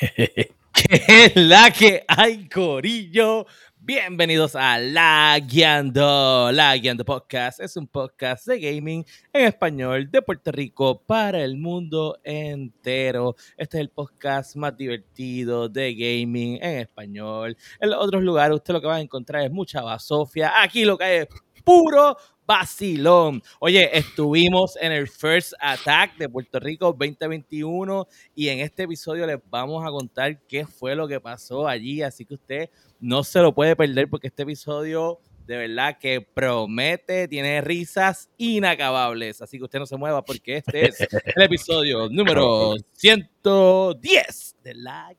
¿Qué es la que hay, Corillo? Bienvenidos a La Guiando. La Guiando Podcast es un podcast de gaming en español de Puerto Rico para el mundo entero. Este es el podcast más divertido de gaming en español. En los otros lugares usted lo que va a encontrar es mucha basofia. Aquí lo que hay es puro vacilón. Oye, estuvimos en el First Attack de Puerto Rico 2021 y en este episodio les vamos a contar qué fue lo que pasó allí, así que usted no se lo puede perder porque este episodio de verdad que promete, tiene risas inacabables, así que usted no se mueva porque este es el episodio número 110 de La.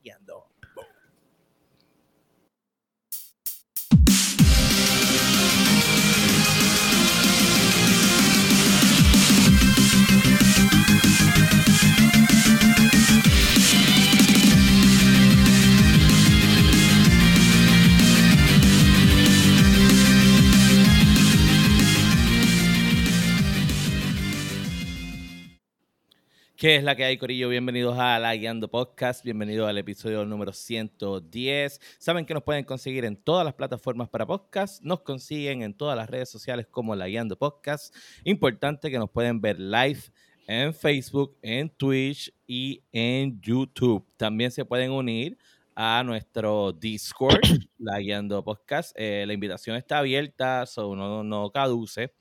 ¿Qué es la que hay, Corillo? Bienvenidos a La Guiando Podcast, bienvenidos al episodio número 110. Saben que nos pueden conseguir en todas las plataformas para podcast, nos consiguen en todas las redes sociales como La Guiando Podcast. Importante que nos pueden ver live en Facebook, en Twitch y en YouTube. También se pueden unir a nuestro Discord, La Guiando Podcast. Eh, la invitación está abierta, so no, no caduce.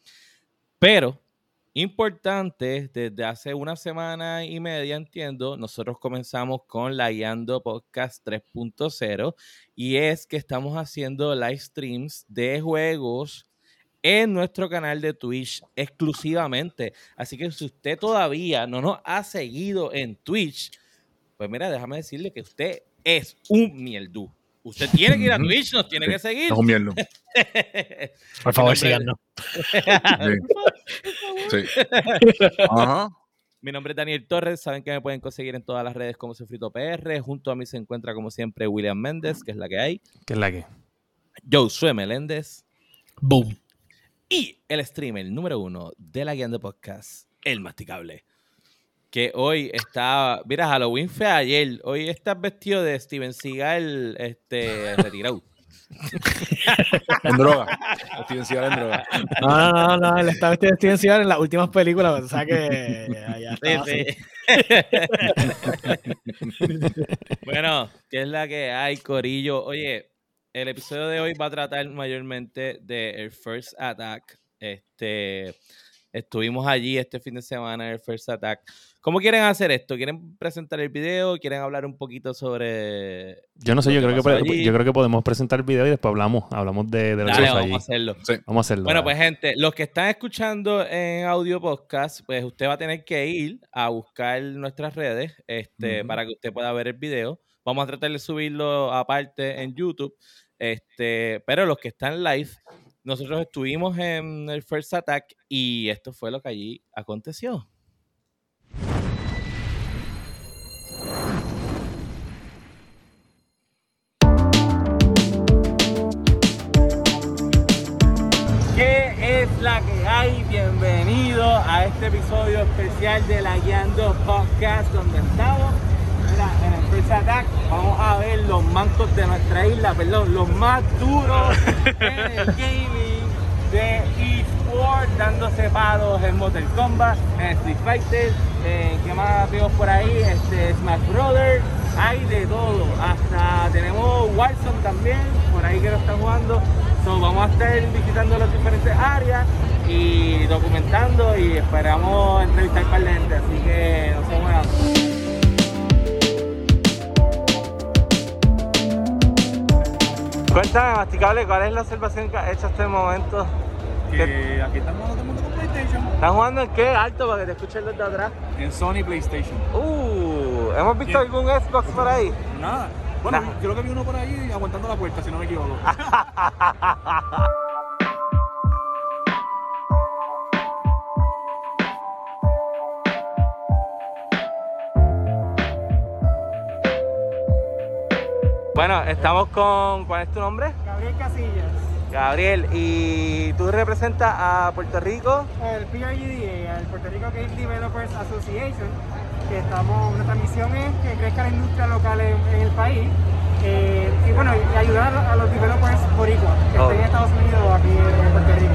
Pero Importante, desde hace una semana y media, entiendo, nosotros comenzamos con la Guiando Podcast 3.0 y es que estamos haciendo live streams de juegos en nuestro canal de Twitch exclusivamente. Así que si usted todavía no nos ha seguido en Twitch, pues mira, déjame decirle que usted es un mieldú. Usted tiene que ir a Twitch, nos tiene que seguir. Mierda. Por favor, síganos. Sí. Ajá. Mi nombre es Daniel Torres. Saben que me pueden conseguir en todas las redes como Sofrito PR. Junto a mí se encuentra, como siempre, William Méndez, que es la que hay. ¿Qué es la que? Josué Meléndez. Boom. Y el streamer número uno de la Guiando Podcast, El Masticable. Que hoy está. Mira, Halloween fue ayer. Hoy estás vestido de Steven Seagal este, retirado. En droga. Steven Seagal en droga. No, no, no, no, él de Steven Seagal en las últimas películas, o sea que ya estaba Sí, sí. bueno, ¿qué es la que hay, Corillo? Oye, el episodio de hoy va a tratar mayormente de el First Attack. Este, estuvimos allí este fin de semana en el First Attack. ¿Cómo quieren hacer esto? ¿Quieren presentar el video? ¿Quieren hablar un poquito sobre Yo no sé, yo creo, que, allí? yo creo que podemos presentar el video y después hablamos, hablamos de, de lo Dale, vamos allí. a hacerlo. Sí. Vamos a hacerlo. Bueno, pues gente, los que están escuchando en audio podcast, pues usted va a tener que ir a buscar nuestras redes este, para que usted pueda ver el video. Vamos a tratar de subirlo aparte en YouTube. Este, pero los que están live, nosotros estuvimos en el First Attack y esto fue lo que allí aconteció. ¿Qué es la que hay? Bienvenido a este episodio especial de la Guiando Podcast, donde estamos First Attack. Vamos a ver los mancos de nuestra isla, perdón, los más duros en el gaming de eSport, dándose palos en Mortal Kombat, en Street Fighter, en ¿qué más veo por ahí? Este, Smash Brothers, hay de todo, hasta tenemos Warzone también, por ahí que lo están jugando. So, vamos a estar visitando las diferentes áreas y documentando y esperamos entrevistar para la gente, así que no se muevan. Cuéntame, Masticable, ¿cuál es la observación que has hecho hasta el momento? que aquí estamos jugando todo el mundo con PlayStation. ¿Estás jugando en qué? Alto para que te escuchen los de atrás. En Sony PlayStation. Uh, ¿hemos visto algún Xbox por ahí? Nada. Bueno, Nah. creo que vi uno por ahí aguantando la puerta, si no me equivoco. Bueno, estamos con. ¿Cuál es tu nombre? Gabriel Casillas, Gabriel. ¿Y tú representas a Puerto Rico? el PRGDA, el Puerto Rico Game Developers Association. que estamos, nuestra misión es que crezca la industria local en, en el país eh, y bueno, y ayudar a los developers boricuas que Oh. estén en Estados Unidos o aquí en Puerto Rico.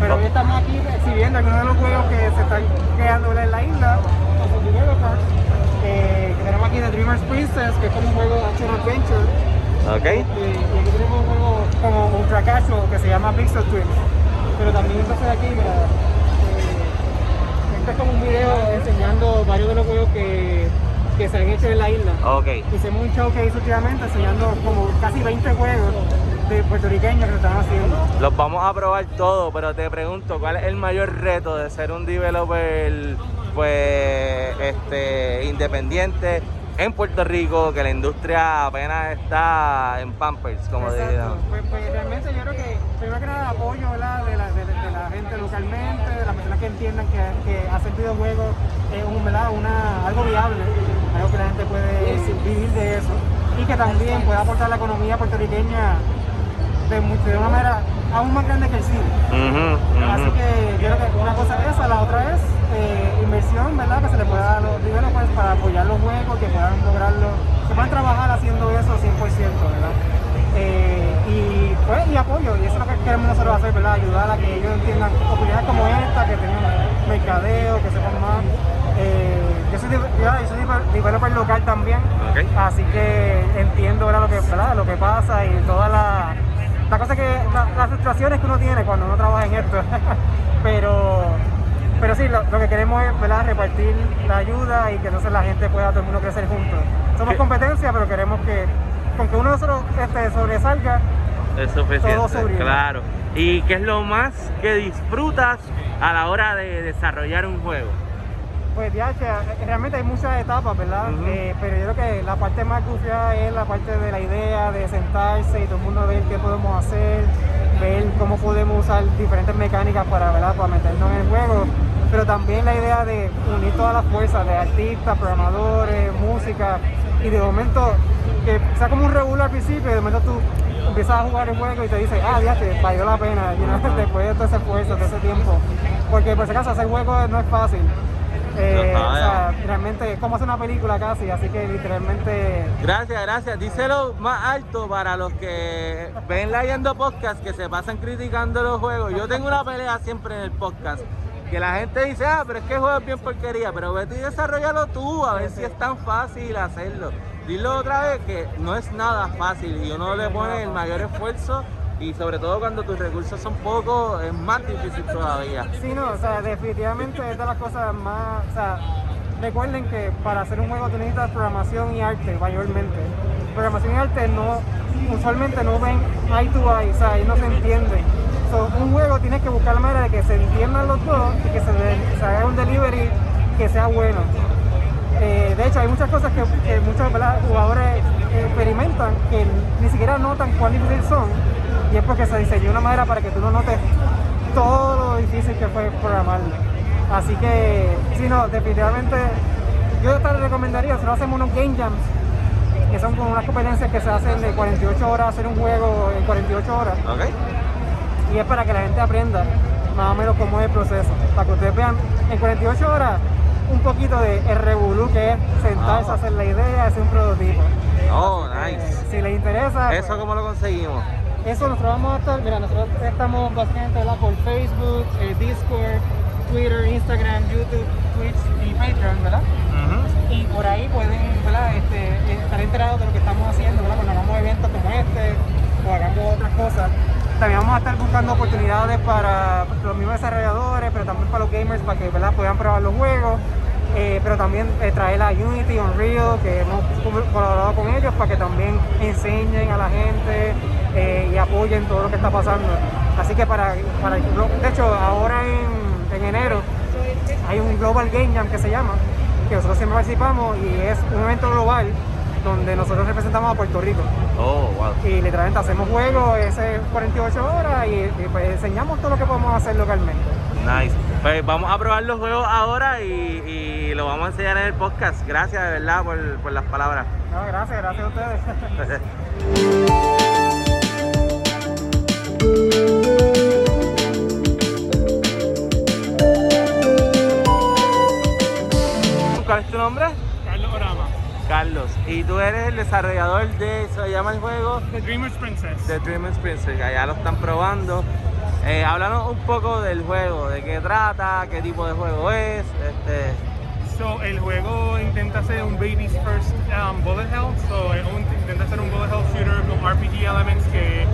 Pero Oh. hoy estamos aquí exhibiendo algunos de los juegos que se están creando en la isla con sus developers. Eh, tenemos aquí The Dreamer's Princess, que es como un juego de action adventure. Ok. Y aquí tenemos un juego como ultra casual que se llama Pixel Twins. Pero también entonces aquí, mira, eh, este es como un video enseñando varios de los juegos que, que se han hecho en la isla. Ok. Hicimos un show que hizo últimamente enseñando como casi 20 juegos de puertorriqueños que lo están haciendo. Los vamos a probar todo, pero te pregunto, ¿cuál es el mayor reto de ser un developer pues este independiente en Puerto Rico, que la industria apenas está en Pampers, como Exacto. Pues, pues realmente yo creo que primero que nada el apoyo ¿verdad? De, la, de, de la gente localmente, de las personas que entiendan que, que hacer videojuegos es un. Una, algo viable, algo que la gente puede vivir de eso y que también pueda aportar a la economía puertorriqueña de, mucho- de una manera aún más grande que el cine. Así que yo creo que una cosa es esa, la otra es eh, inversión, ¿verdad? Que se le pueda dar a los developers para apoyar los juegos, que puedan lograrlo, que puedan trabajar haciendo eso 100%, ¿verdad? Eh, y pues, y apoyo, y eso es lo que queremos nosotros hacer, ¿verdad? Ayudar a que ellos entiendan oportunidades como esta, que tengan mercadeo, que sepan más. Eh, yo soy, yo soy devel- developer local también, así que entiendo ¿verdad? Lo, que, ¿verdad? lo que pasa y toda la, la cosa que, la- las frustraciones que uno tiene cuando uno trabaja en esto. pero, pero sí, lo, lo que queremos es ¿verdad? repartir la ayuda y que entonces la gente pueda todo el mundo crecer juntos. Somos ¿Qué? competencia, pero queremos que con que uno de nosotros este, sobresalga, Es suficiente, Todo sobre- claro. ¿Y qué es lo más que disfrutas a la hora de desarrollar un juego? Pues ya realmente hay muchas etapas, ¿verdad? Eh, pero yo creo que la parte más crucial es la parte de la idea, de sentarse y todo el mundo ver qué podemos hacer, ver cómo podemos usar diferentes mecánicas para, ¿verdad? para meternos en el juego. Pero también la idea de unir todas las fuerzas de artistas, programadores, música, y de momento que sea como un regular al principio, y de momento tú empiezas a jugar el juego y te dices, ah, ya te valió la pena, you know, después de todo ese esfuerzo, todo ese tiempo. Porque por si acaso hacer juegos no es fácil. Eh, o sea, realmente es como hacer una película casi, así que literalmente Gracias, gracias. Díselo más alto para los que ven la Yendo Podcast que se pasan criticando los juegos. Yo tengo una pelea siempre en el podcast. Que la gente dice, ah, pero es que el juego es bien porquería. Pero vete y desarrollalo tú, a ver si es tan fácil hacerlo. Dilo otra vez que no es nada fácil y uno le pone el mayor esfuerzo. Y sobre todo cuando tus recursos son pocos, es más difícil todavía. Sí, no, o sea, definitivamente es de las cosas más, o sea, recuerden que para hacer un juego tú necesitas programación y arte mayormente. Programación y arte no, usualmente no ven eye to eye, o sea, ahí no se entienden. So, un juego tienes que buscar la manera de que se entiendan los dos y que se, haga un delivery que sea bueno. Eh, de hecho, hay muchas cosas que, que muchos jugadores experimentan que ni siquiera notan cuán difíciles son y es porque se diseñó de una manera para que tú no notes todo lo difícil que fue programarlo. Así que, sí, no, definitivamente yo te recomendaría, nosotros hacemos unos game jams que son como unas competencias que se hacen de 48 horas, hacer un juego en 48 horas ¿Ok? y es para que la gente aprenda más o menos cómo es el proceso, para que ustedes vean en 48 horas un poquito de el revolú que es sentarse Ah. a hacer la idea, hacer un prototipo. Oh, nice. si les interesa, ¿Eso pues, cómo lo conseguimos? Eso nosotros vamos a estar, mira, nosotros estamos básicamente ¿verdad? por Facebook, eh, Discord, Twitter, Instagram, YouTube, Twitch y Patreon, ¿verdad? Y por ahí pueden ¿verdad? Este, estar enterados de lo que estamos haciendo, ¿verdad? Cuando hagamos eventos como este o hagamos otras cosas. También vamos a estar buscando oportunidades para los mismos desarrolladores, pero también para los gamers, para que ¿verdad? puedan probar los juegos. Eh, pero también eh, traer a Unity, Unreal, que hemos co- colaborado con ellos para que también enseñen a la gente eh, y apoyen todo lo que está pasando. Así que para, para el de hecho, ahora en, en enero hay un Global Game Jam que se llama, que nosotros siempre participamos y es un evento global donde nosotros representamos a Puerto Rico. Oh, wow. Y literalmente hacemos juegos ese 48 horas y, y, pues enseñamos todo lo que podemos hacer localmente. Nice. Pues vamos a probar los juegos ahora y, y lo vamos a enseñar en el podcast. Gracias de verdad por, por las palabras. No, gracias, gracias a ustedes. ¿cuál es tu nombre? Carlos Orama. Carlos. Y tú eres el desarrollador de, se llama el juego, The Dreamer's Princess. The Dreamers Princess, allá lo están probando. Eh, háblanos un poco del juego, de qué trata, qué tipo de juego es. Este, So, el juego intenta ser un baby's first um, bullet hell. So, un- intenta ser un bullet hell shooter con RPG elements que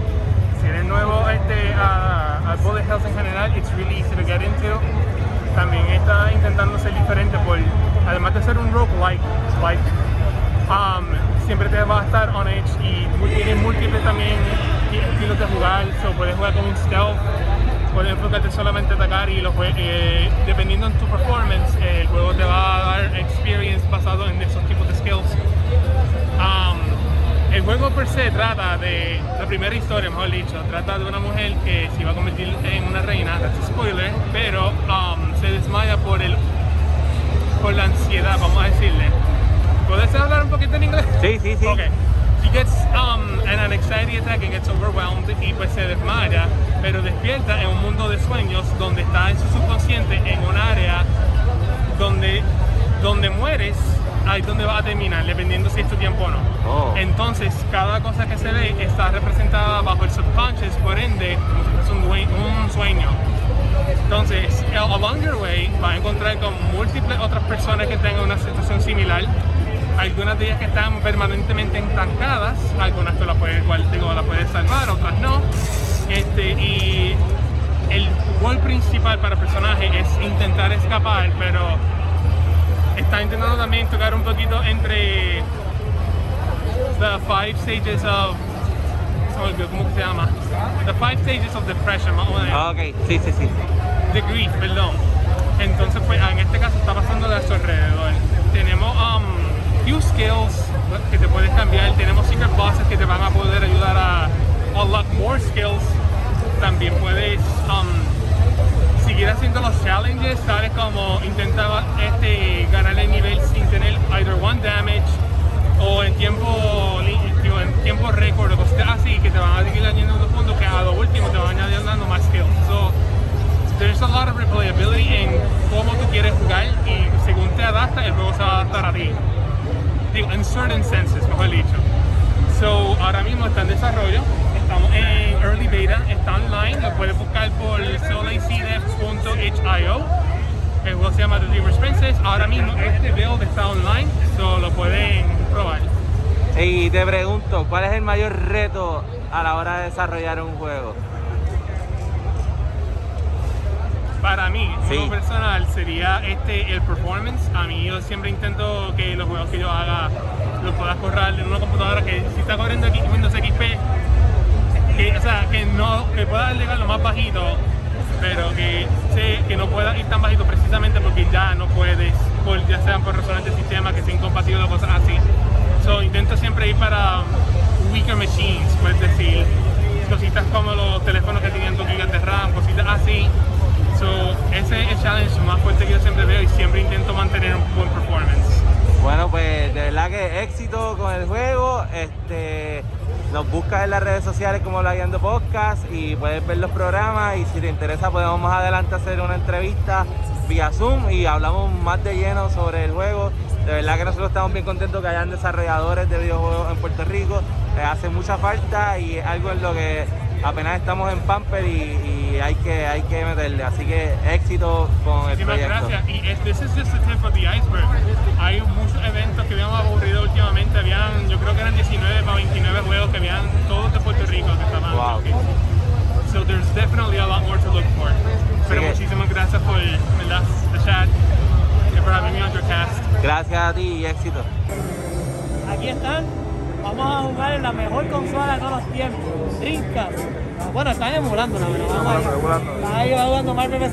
si eres nuevo este, a, a bullet hells en general, it's really easy to get into. También está intentando ser diferente por, además de ser un roguelike, like, um, siempre te va a estar on edge y tiene múltiples también estilos de jugar. So, puedes jugar con un stealth, puedes enfocarte solamente a atacar y lo jue- eh, dependiendo en tu performance, el juego te va a dar experience basado en esos tipos de skills. Um, el juego per se trata de, la primera historia, mejor dicho, trata de una mujer que se iba a convertir en una reina, that's a spoiler, pero um, se desmaya por el por la ansiedad, vamos a decirle. ¿Puedes hablar un poquito en inglés? sí, sí, sí. Okay. She gets um, an anxiety attack and gets overwhelmed y pues se desmaya, pero despierta en un mundo de sueños donde está en su subconsciente en un área donde, donde mueres, ahí es donde va a terminar, dependiendo si es tu tiempo o no. Oh. Entonces, cada cosa que se ve está representada bajo el subconscious, por ende, fuese un, un sueño. Entonces, eh, along your way, vas a encontrar con múltiples otras personas que tengan una situación similar. Algunas de ellas que están permanentemente estancadas, algunas tú las puedes, digo, las puedes salvar, otras no. Este, y el gol principal para el personaje es intentar escapar, pero está intentando también tocar un poquito entre the five stages of ¿cómo que se llama? The five stages of depression, más o menos Ah, Ok, sí, sí, sí. de grief, perdón. Entonces, pues en este caso está pasando de a su alrededor. Tenemos um, few skills que te puedes cambiar. Tenemos secret bosses que te van a poder ayudar a unlock more skills. También puedes um, seguir haciendo los challenges, ¿sabes? Como intentar este, ganar el nivel sin tener either one damage o en tiempo, en tiempo récord o cosas así que te van a seguir añadiendo puntos que a lo último te van añadiendo más skills. So, there's a lot of replayability en cómo tú quieres jugar y según te adapta el juego se va a adaptar a ti. Digo, en certain senses, mejor dicho. So, ahora mismo está en desarrollo, estamos en early beta, está online, lo puedes buscar por solacdef.hio. El juego se llama The Dreamer's Princess. Ahora mismo este build está online, so lo pueden probar. Y te pregunto, ¿cuál es el mayor reto a la hora de desarrollar un juego? Para mí, Sí. personal, sería este el performance. A mí yo siempre intento que los juegos que yo haga los pueda correr en una computadora que si está corriendo aquí Windows XP, que, o sea, que no que pueda llegar lo más bajito, pero que sé que no pueda ir tan bajito precisamente porque ya no puedes, por, ya sean por razones de sistema que sea incompatible o cosas así. So, intento siempre ir para weaker machines, puedes decir, cositas como los teléfonos que tienen 2 GB de RAM, cositas así. So, ese es el challenge más fuerte que yo siempre veo y siempre intento mantener un buen performance. Bueno, pues de verdad que éxito con el juego. Este, nos buscas en las redes sociales como La Guiando Podcast y puedes ver los programas. Y si te interesa, podemos más adelante hacer una entrevista vía Zoom y hablamos más de lleno sobre el juego. De verdad que nosotros estamos bien contentos que hayan desarrolladores de videojuegos en Puerto Rico. Les hace mucha falta y es algo en lo que apenas estamos en Pamper y, y hay, que, hay que meterle. Así que éxito con el Muchísimas proyecto. gracias. Y este this is just the tip of the iceberg. Hay muchos eventos que habíamos aburrido últimamente. Habían, yo creo que eran 19 o 29 juegos que habían todos de Puerto Rico que estaban Wow. aquí. So there's definitely a lot more to look for. Pero que- muchísimas gracias por ¿verdad? the chat and for having me on your cast. Gracias a ti y éxito. Aquí están. Vamos a jugar en la mejor consola de todos los tiempos. Dreamcast. Bueno, están emulando la verdad. Vamos ahí. Ahí va jugando Marvel vs.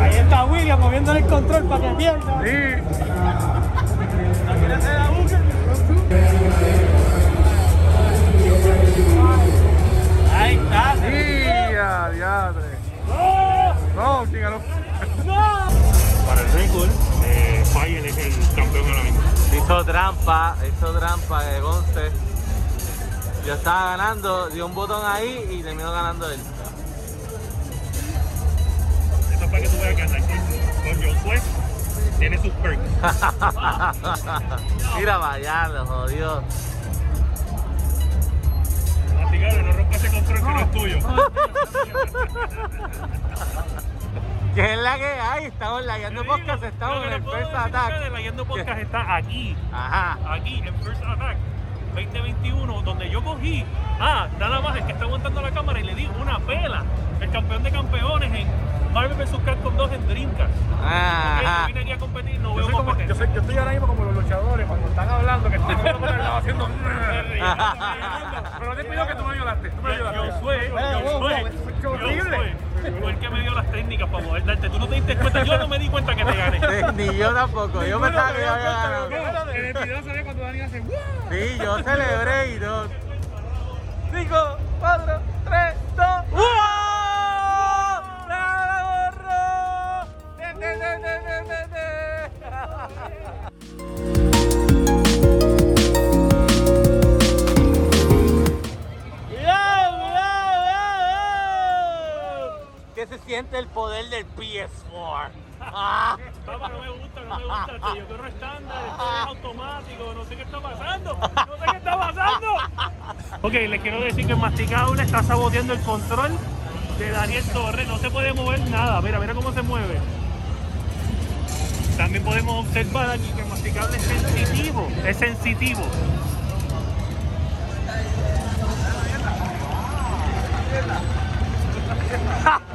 Ahí está William moviéndole el control para que pierda. Ahí está. ¡Ya, diadre! No, ¿quién ganó? Para el récord, eh, Bayern es el campeón ahora mismo. Hizo trampa. hizo trampa de Gonce. Yo estaba ganando, dio un botón ahí y terminó ganando él. Eso es para que tú veas que andar con, con Swift tiene sus perks. Mira para allá, lo jodió. No rompas ese control que no es tuyo. ¿Qué es la que hay? Estamos en la Guiando Podcast, estamos en el First Attack. La Yendo Podcast está aquí, Ajá. aquí, en First Attack 2021, donde yo cogí, ah, nada más, es que está aguantando la cámara y le di una pela, el campeón de campeones en Marvel vs. Capcom 2 en Dreamcast. Ajá. Yo vine aquí a competir, no Yo, veo soy como- yo, soy- yo estoy ahora mismo como los luchadores cuando están hablando, que están por el lado haciendo. Pero ten cuidado que tú me violaste. Tú me violaste. Yo soy, yo soy, yo horrible. soy. Fue el que me dio las técnicas para poder darte. Tú no te diste cuenta, yo no me di cuenta que te gané. Ni yo tampoco, yo pensaba que yo había ganado. En el video se ve cuando Dani hace. "Wow". Sí, yo celebré y no. 5, 4, 3, 2, ¡Wow! Siente el poder del PS4? Ah. Papá, no me gusta, no me gusta. tío. Yo corro estándar, esto es automático, no sé qué está pasando. No sé qué está pasando. Ok, les quiero decir que el masticado le está saboteando el control de Daniel Torres. No se puede mover nada. Mira, mira cómo se mueve. También podemos observar aquí que el masticable es sensitivo. Es sensitivo.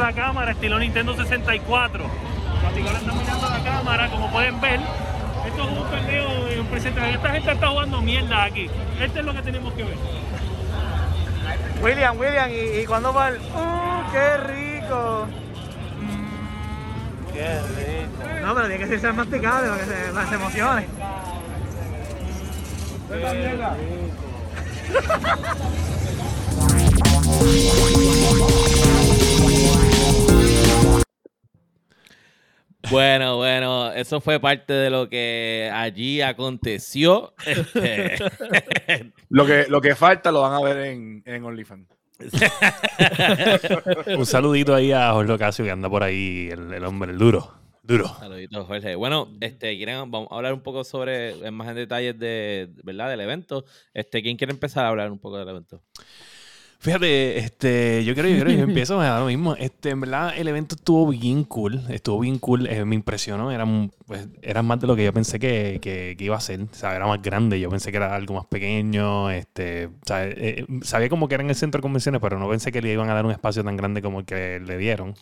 la cámara, estilo Nintendo 64. Los masticadores están mirando la cámara, como pueden ver. Esto es un peleo de un presente. Esta gente está jugando mierda aquí. Esto es lo que tenemos que ver. William, William, ¿y, y cuándo va el.? ¡Uh, qué rico! Mm, ¡Qué rico! No, pero tiene que ser masticable para que se, para que se emocione. Bueno, bueno, eso fue parte de lo que allí aconteció. Este, Lo que, lo que falta lo van a ver en, en OnlyFans. Un saludito ahí a Jorge Ocasio que anda por ahí, el, el hombre, el duro. Duro. Saluditos, Jorge. Bueno, este, quieren, vamos a hablar un poco sobre, en más en detalles de, ¿verdad? del evento. Este, ¿Quién quiere empezar a hablar un poco del evento? Fíjate, este, yo creo, yo creo que yo empiezo da lo mismo. Este, en verdad, el evento estuvo bien cool. Estuvo bien cool. eh, me impresionó. Era, pues, era más de lo que yo pensé que, que- que iba a ser. O sea, era más grande. Yo pensé que era algo más pequeño. Este, o sea, eh, sabía como que era en el centro de convenciones, pero no pensé que le iban a dar un espacio tan grande como el que le dieron.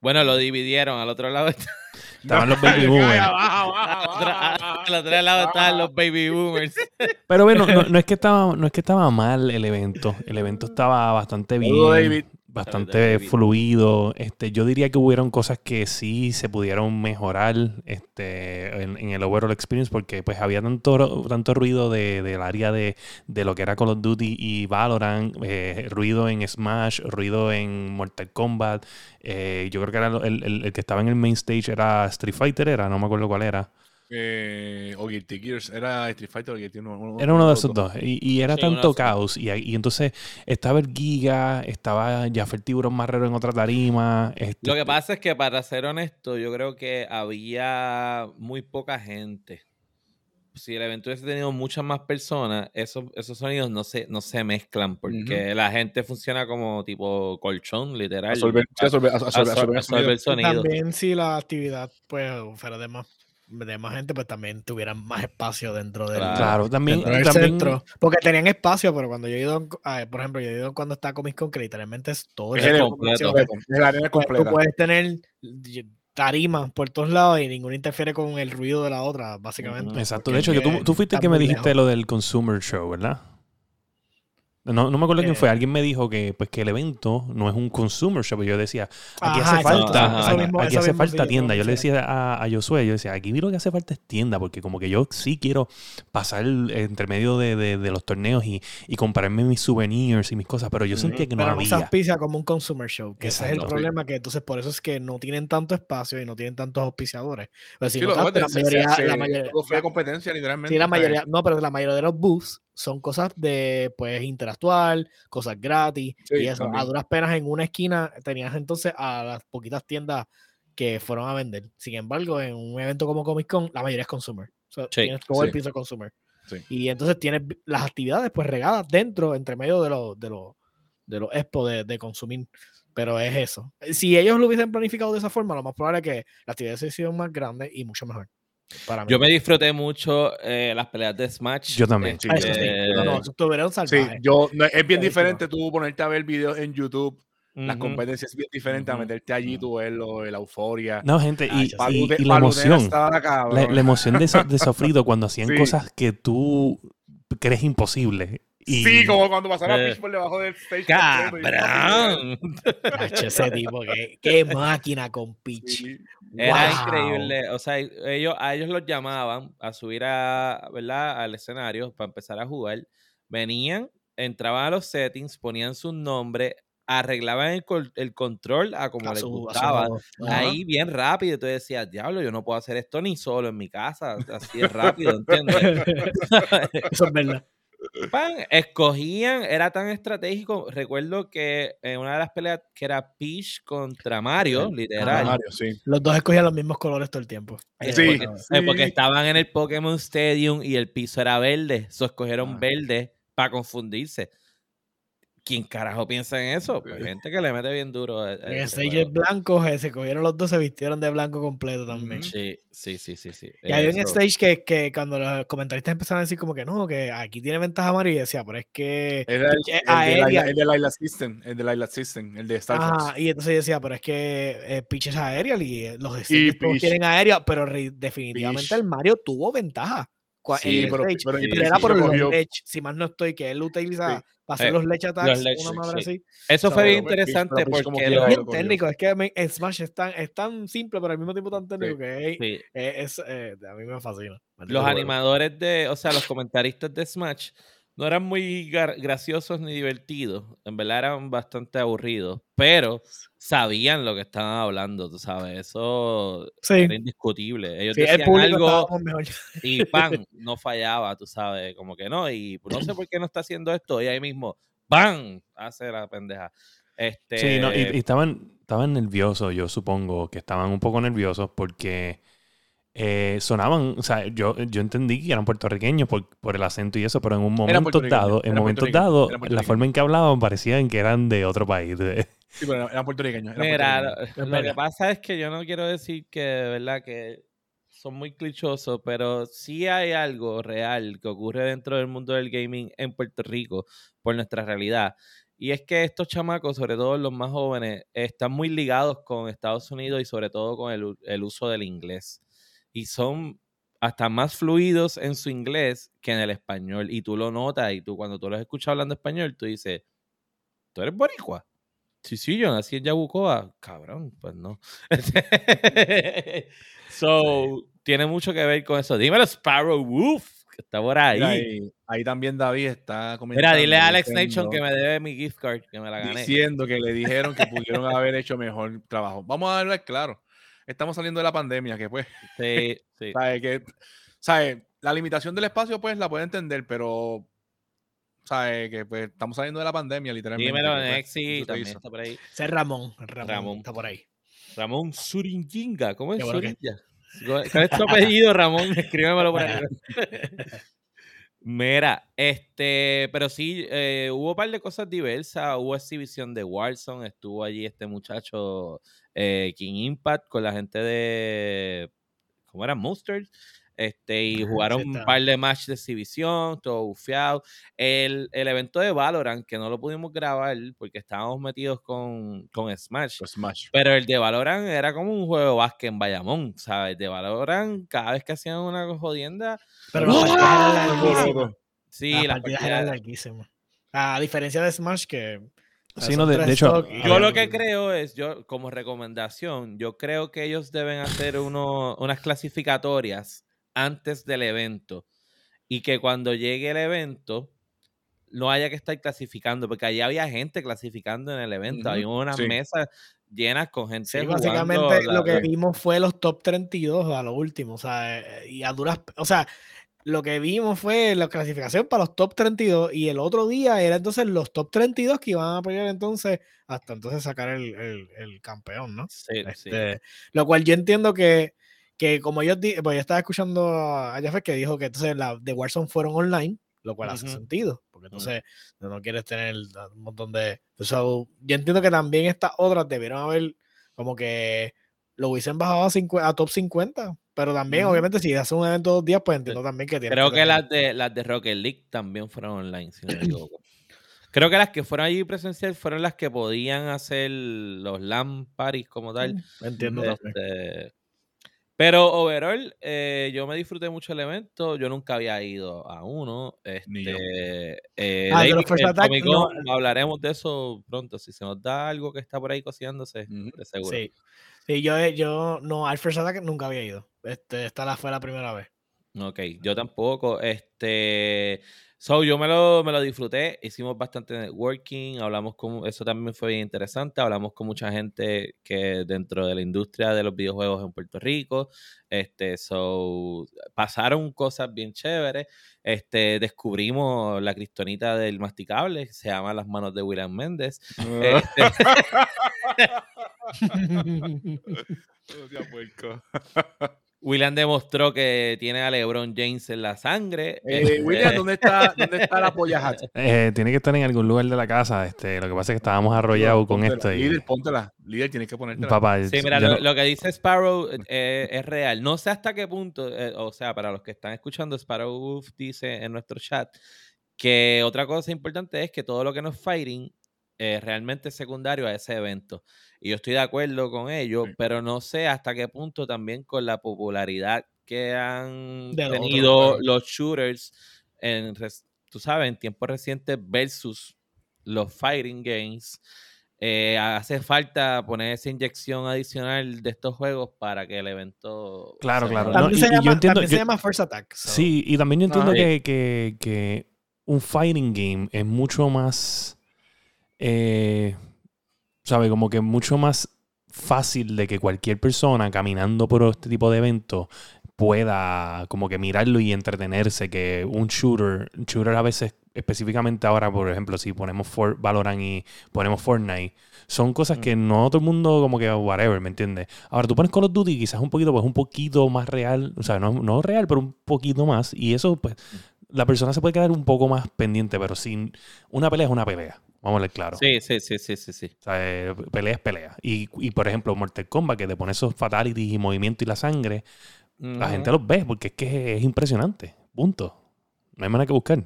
Bueno, lo dividieron. Al otro lado, Estaban los baby boomers. al otro, lado estaban los baby boomers. Pero bueno, no, no es que estaba, no es que estaba mal el evento. El evento estaba bastante bien. Saludos, David. Bastante fluido. Este, yo diría que hubieron cosas que sí se pudieron mejorar este, en, en el overall experience porque pues había tanto, tanto ruido de- del área de, de lo que era Call of Duty y Valorant, eh, ruido en Smash, ruido en Mortal Kombat. eh, yo creo que era el, el- el que estaba en el main stage era Street Fighter, era, no me acuerdo cuál era. Eh, o Guilty Gears. Era Street Fighter o Guilty uno, uno- Era uno de esos dos. Y, y era Sí, tanto caos. Y, y entonces estaba el Giga, estaba Jaffer Tiburón Marrero en otra tarima. este- Lo que pasa es que, para ser honesto, yo creo que había muy poca gente. Si el evento hubiese tenido muchas más personas, esos, esos sonidos no se, no se mezclan porque la gente funciona como tipo colchón, literal. Absorber el sonido. También si la actividad pues fuera de más, de más gente, pues también tuvieran más espacio dentro del, Claro. Claro, también. dentro del también centro. Porque tenían espacio, pero cuando yo he ido, a- por ejemplo, yo he ido cuando está Comic Con, que literalmente es todo Es el completo. completo. Es la arena Pues tú completa. puedes tener tarimas por todos lados y ninguna interfiere con el ruido de la otra, básicamente. Exacto. De hecho, que tú, tú fuiste el que me dijiste lejos. lo del Consumer Show, ¿verdad? No, no me acuerdo quién Eh. fue. Alguien me dijo que, pues, que el evento no es un consumer shop. Y yo decía, aquí Ajá, hace falta, exacto, eso aquí, mismo- aquí hace sí, falta yo tienda. Yo le decía a, a Josué, yo decía, aquí lo que hace falta es tienda, porque como que yo sí quiero pasar entre medio de, de- de los torneos y, y comprarme mis souvenirs y mis cosas, pero yo sentía que no Pero había. auspicia como un consumer show, que ese es el Exacto. problema, que entonces por eso es que no tienen tanto espacio y no tienen tantos auspiciadores. Pero si Sí, lo notaste, la se- se- mayoría, la mayoría- fue competencia, literalmente. sí, la mayoría, no, pero la mayoría de los booths son cosas de, pues, interactuar, cosas gratis, Sí, y eso, a duras penas en una esquina tenías entonces a las poquitas tiendas que fueron a vender. Sin embargo, en un evento como Comic Con, la mayoría es consumer. O sea, Sí, tienes todo el sí. piso consumer. Y entonces tienes las actividades pues regadas dentro, entre medio de los de los de los expo de, de consumir. Pero es eso. Si ellos lo hubiesen planificado de esa forma, lo más probable es que las actividades se hicieran más grandes y mucho mejor. Para mí. Yo me disfruté mucho eh, las peleas de Smash. Yo también. Sí, Ah, eso sí. Eh, No, no, estuvieron Sí, yo, no, es bien diferente tú ponerte a ver videos en YouTube, las competencias es bien diferente a meterte allí, tú verlo, la euforia. No, gente, y, y- Palute- y la emoción. estaba cabrón. La, la emoción de, so- de Sofrido cuando hacían Sí. cosas que tú crees imposibles. Y, Sí, como cuando pasaba Eh. Peach por debajo del stage. y- ¡Cabrón! Tacho, ese tipo, qué, qué máquina con Peach. Sí. Era increíble. O sea, ellos, a ellos los llamaban a subir a, ¿verdad? al escenario para empezar a jugar. Venían, entraban a los settings, ponían su nombre, arreglaban el, control a como A les a gustaba. Ahí bien rápido. Y tú decías, diablo, yo no puedo hacer esto ni solo en mi casa. Así es rápido, ¿entiendes? Eso es verdad. Pan, escogían, era tan estratégico. Recuerdo que en una de las peleas que era Peach contra Mario, literal. Mario, sí. Los dos escogían los mismos colores todo el tiempo. Eh, Sí, porque, sí. eh, porque estaban en el Pokémon Stadium y el piso era verde. So escogieron Ah. verde para confundirse. ¿Quién carajo piensa en eso? Pues gente que le mete bien duro. el ese stage juego. blanco, se cogieron los dos, se vistieron de blanco completo también. Sí, sí, sí, sí. sí. Y había un stage que, que cuando los comentaristas empezaron a decir como que no, que aquí tiene ventaja Mario, y decía, pero es que Era el, el de aérea. el de Laila System, el de Laila System, el de Star Fox. Ajá, y entonces yo decía, pero es que eh, es aéreal y eh, los stages todos tienen aérea, pero re- definitivamente Peach. el Mario tuvo ventaja. Sí, el pero- stage, pero- era sí por lo los cogió. ledge, si más no estoy, que él utiliza Sí. para hacer Eh, los ledge attacks, ledge, una madre sí. así. Eso So, fue bien interesante como porque quiera lo- Bien técnico, es que me- en Smash es tan, es tan simple, pero al mismo tiempo tan técnico que es, sí, es- eh, a mí me fascina. Maldito los animadores de, o sea, los comentaristas de Smash no eran muy graciosos ni divertidos. En verdad eran bastante aburridos, pero sabían lo que estaban hablando, tú sabes. Eso Sí. era indiscutible. Ellos Sí, el decían público algo y ¡pam! no fallaba, tú sabes, como que no. Y no sé por qué no está haciendo esto. Y ahí mismo, ¡pam! hace la pendeja. Este, Sí, no, y, y estaban, estaban nerviosos, yo supongo que estaban un poco nerviosos porque eh, sonaban, o sea, yo, yo entendí que eran puertorriqueños por, por el acento y eso, pero en un momento dado, en momentos dados, la forma en que hablaban parecían que eran de otro país. de- Sí, pero eran- puertorriqueños. eran Mira, puertorriqueños. lo, que pasa es que yo no quiero decir que, ¿verdad? Que son muy clichosos, pero sí hay algo real que ocurre dentro del mundo del gaming en Puerto Rico por nuestra realidad. Y es que estos chamacos, sobre todo los más jóvenes, están muy ligados con Estados Unidos y sobre todo con el, el uso del inglés. Y son hasta más fluidos en su inglés que en el español. Y tú lo notas y tú cuando tú los escuchas hablando español, tú dices, ¿tú eres boricua? Sí, sí, yo nací en Yabucoa. Cabrón, pues no. so, tiene mucho que ver con eso. Dímelo, Sparrow Wolf, que está por ahí. Mira, Mira, ahí, ahí también David está comentando. dile a Alex Nation que me debe mi gift card, que me la gané. Diciendo que le dijeron que pudieron haber hecho mejor trabajo. Vamos a hablar claro. Estamos saliendo de la pandemia, que pues, Sí, sí. ¿sabe? Que, ¿sabe? La limitación del espacio, pues, la puede entender, pero, ¿sabe? Que pues, estamos saliendo de la pandemia, literalmente. Dímelo, pues, Nexi, también hizo. está por ahí. Ese es Ramón. Ramón, Ramón. está por ahí. Ramón Suringinga. ¿Cómo es Suringa? ¿Cuál es tu apellido, Ramón? Escríbemelo por ahí. Mira, este, pero sí, eh, hubo un par de cosas diversas. Hubo exhibición de Warzone, estuvo allí este muchacho eh, King Impact con la gente de, ¿cómo era? Monsters. Este, y Ajá, jugaron sí un par de matches de exhibición, todo bufiado. El, el evento de Valorant, que no lo pudimos grabar porque estábamos metidos con, con Smash. Smash. Pero el de Valorant era como un juego de básquet en Bayamón, ¿sabes? El de Valorant, cada vez que hacían una jodienda, Pero las partidas eran ¡Ah! larguísimas. sí, las las partidas partidas- eran larguísimas. A diferencia de Smash, que. Sí, no, de- hecho, Yo lo que creo es, yo como recomendación, yo creo que ellos deben hacer uno, unas clasificatorias antes del evento y que cuando llegue el evento no haya que estar clasificando, porque allá había gente clasificando en el evento, Ujú, había unas sí. mesas llenas con gente Sí, jugando básicamente la- lo que vimos fue los top 32 a lo último, o sea, eh, y a duras, o sea, lo que vimos fue la clasificación para los top 32 y el otro día era entonces los top 32 que iban a pelear entonces hasta entonces sacar el, el- el campeón, ¿no? Sí, sí. Este, Lo cual yo entiendo que, que como yo, pues yo estaba escuchando a Jafet que dijo que entonces la de Warzone fueron online, lo cual hace sentido, porque entonces no, no quieres tener un montón de... So, yo entiendo que también estas otras debieron haber como que lo hubiesen bajado a, top 50, pero también obviamente si hace un evento dos días, pues entiendo también que tiene Creo que las de, las de Rocket League también fueron online, si no me equivoco. Creo que las que fueron allí presencial fueron las que podían hacer los LAN parties como tal. Entiendo. Este, pero overall, eh, yo me disfruté mucho el evento. Yo nunca había ido a uno. Ni yo. Este, eh, Ah, de los David, First Attack, Comic no. Hablaremos de eso pronto. Si se nos da algo que está por ahí cociéndose, Ujú. de seguro. Sí. Sí, yo, yo no, al First Attack nunca había ido. Este, esta la fue la primera vez. Ok, yo tampoco. Este, so, yo me lo, me lo disfruté. Hicimos bastante networking. Hablamos con, eso también fue bien interesante. Hablamos con mucha gente que dentro de la industria de los videojuegos en Puerto Rico. Este, so, pasaron cosas bien chéveres. Este, descubrimos la cristonita del masticable, que se llama Las manos de William Méndez. Este, Oh, sea puerco. William demostró que tiene a LeBron James en la sangre. Eh, Este, William, ¿dónde está, ¿dónde está la polla hat? Eh, tiene que estar en algún lugar de la casa. Este, lo que pasa es que estábamos arrollados con Póntela. esto. Y, Líder, póntela. Líder, tienes que ponértela. papá, Sí, mira, lo, no- lo que dice Sparrow eh, es real. No sé hasta qué punto, eh, o sea, para los que están escuchando, Sparrow Wolf dice en nuestro chat que otra cosa importante es que todo lo que no es fighting eh, realmente secundario a ese evento. Y yo estoy de acuerdo con ello, Sí. pero no sé hasta qué punto también con la popularidad que han De tenido los shooters en, tú sabes, en tiempos recientes versus los fighting games. eh, hace falta poner esa inyección adicional de estos juegos para que el evento. Claro, se claro. No, También, y- se, y yo llama, entiendo- también se llama First Attack. so- Sí, y también yo entiendo Ah, que, que, que un fighting game es mucho más. Eh, ¿Sabe? Como que mucho más fácil de que cualquier persona caminando por este tipo de eventos pueda como que mirarlo y entretenerse que un shooter, un shooter a veces específicamente ahora, por ejemplo, si ponemos For- Valorant y ponemos Fortnite, son cosas que no todo el mundo como que whatever, ¿me entiendes? Ahora tú pones Call of Duty quizás un poquito, pues un poquito más real, o sea, no, no real, pero un poquito más, y eso pues la persona se puede quedar un poco más pendiente, pero sin una pelea es una pelea, vamos a ver claro. Sí, sí, sí, sí, sí, sí. O sea, eh, pelea es pelea. Y, y, por ejemplo, Mortal Kombat, que te pone esos fatalities y movimiento y la sangre, la gente los ve porque es que es impresionante. Punto. No hay manera que buscar.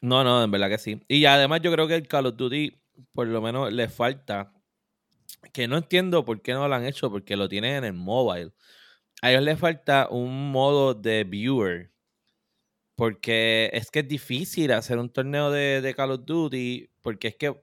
No, no, en verdad que sí. Y además yo creo que el Call of Duty, por lo menos, le falta, que no entiendo por qué no lo han hecho, porque lo tienen en el mobile. A ellos les falta un modo de viewer, porque es que es difícil hacer un torneo de, de Call of Duty, porque es que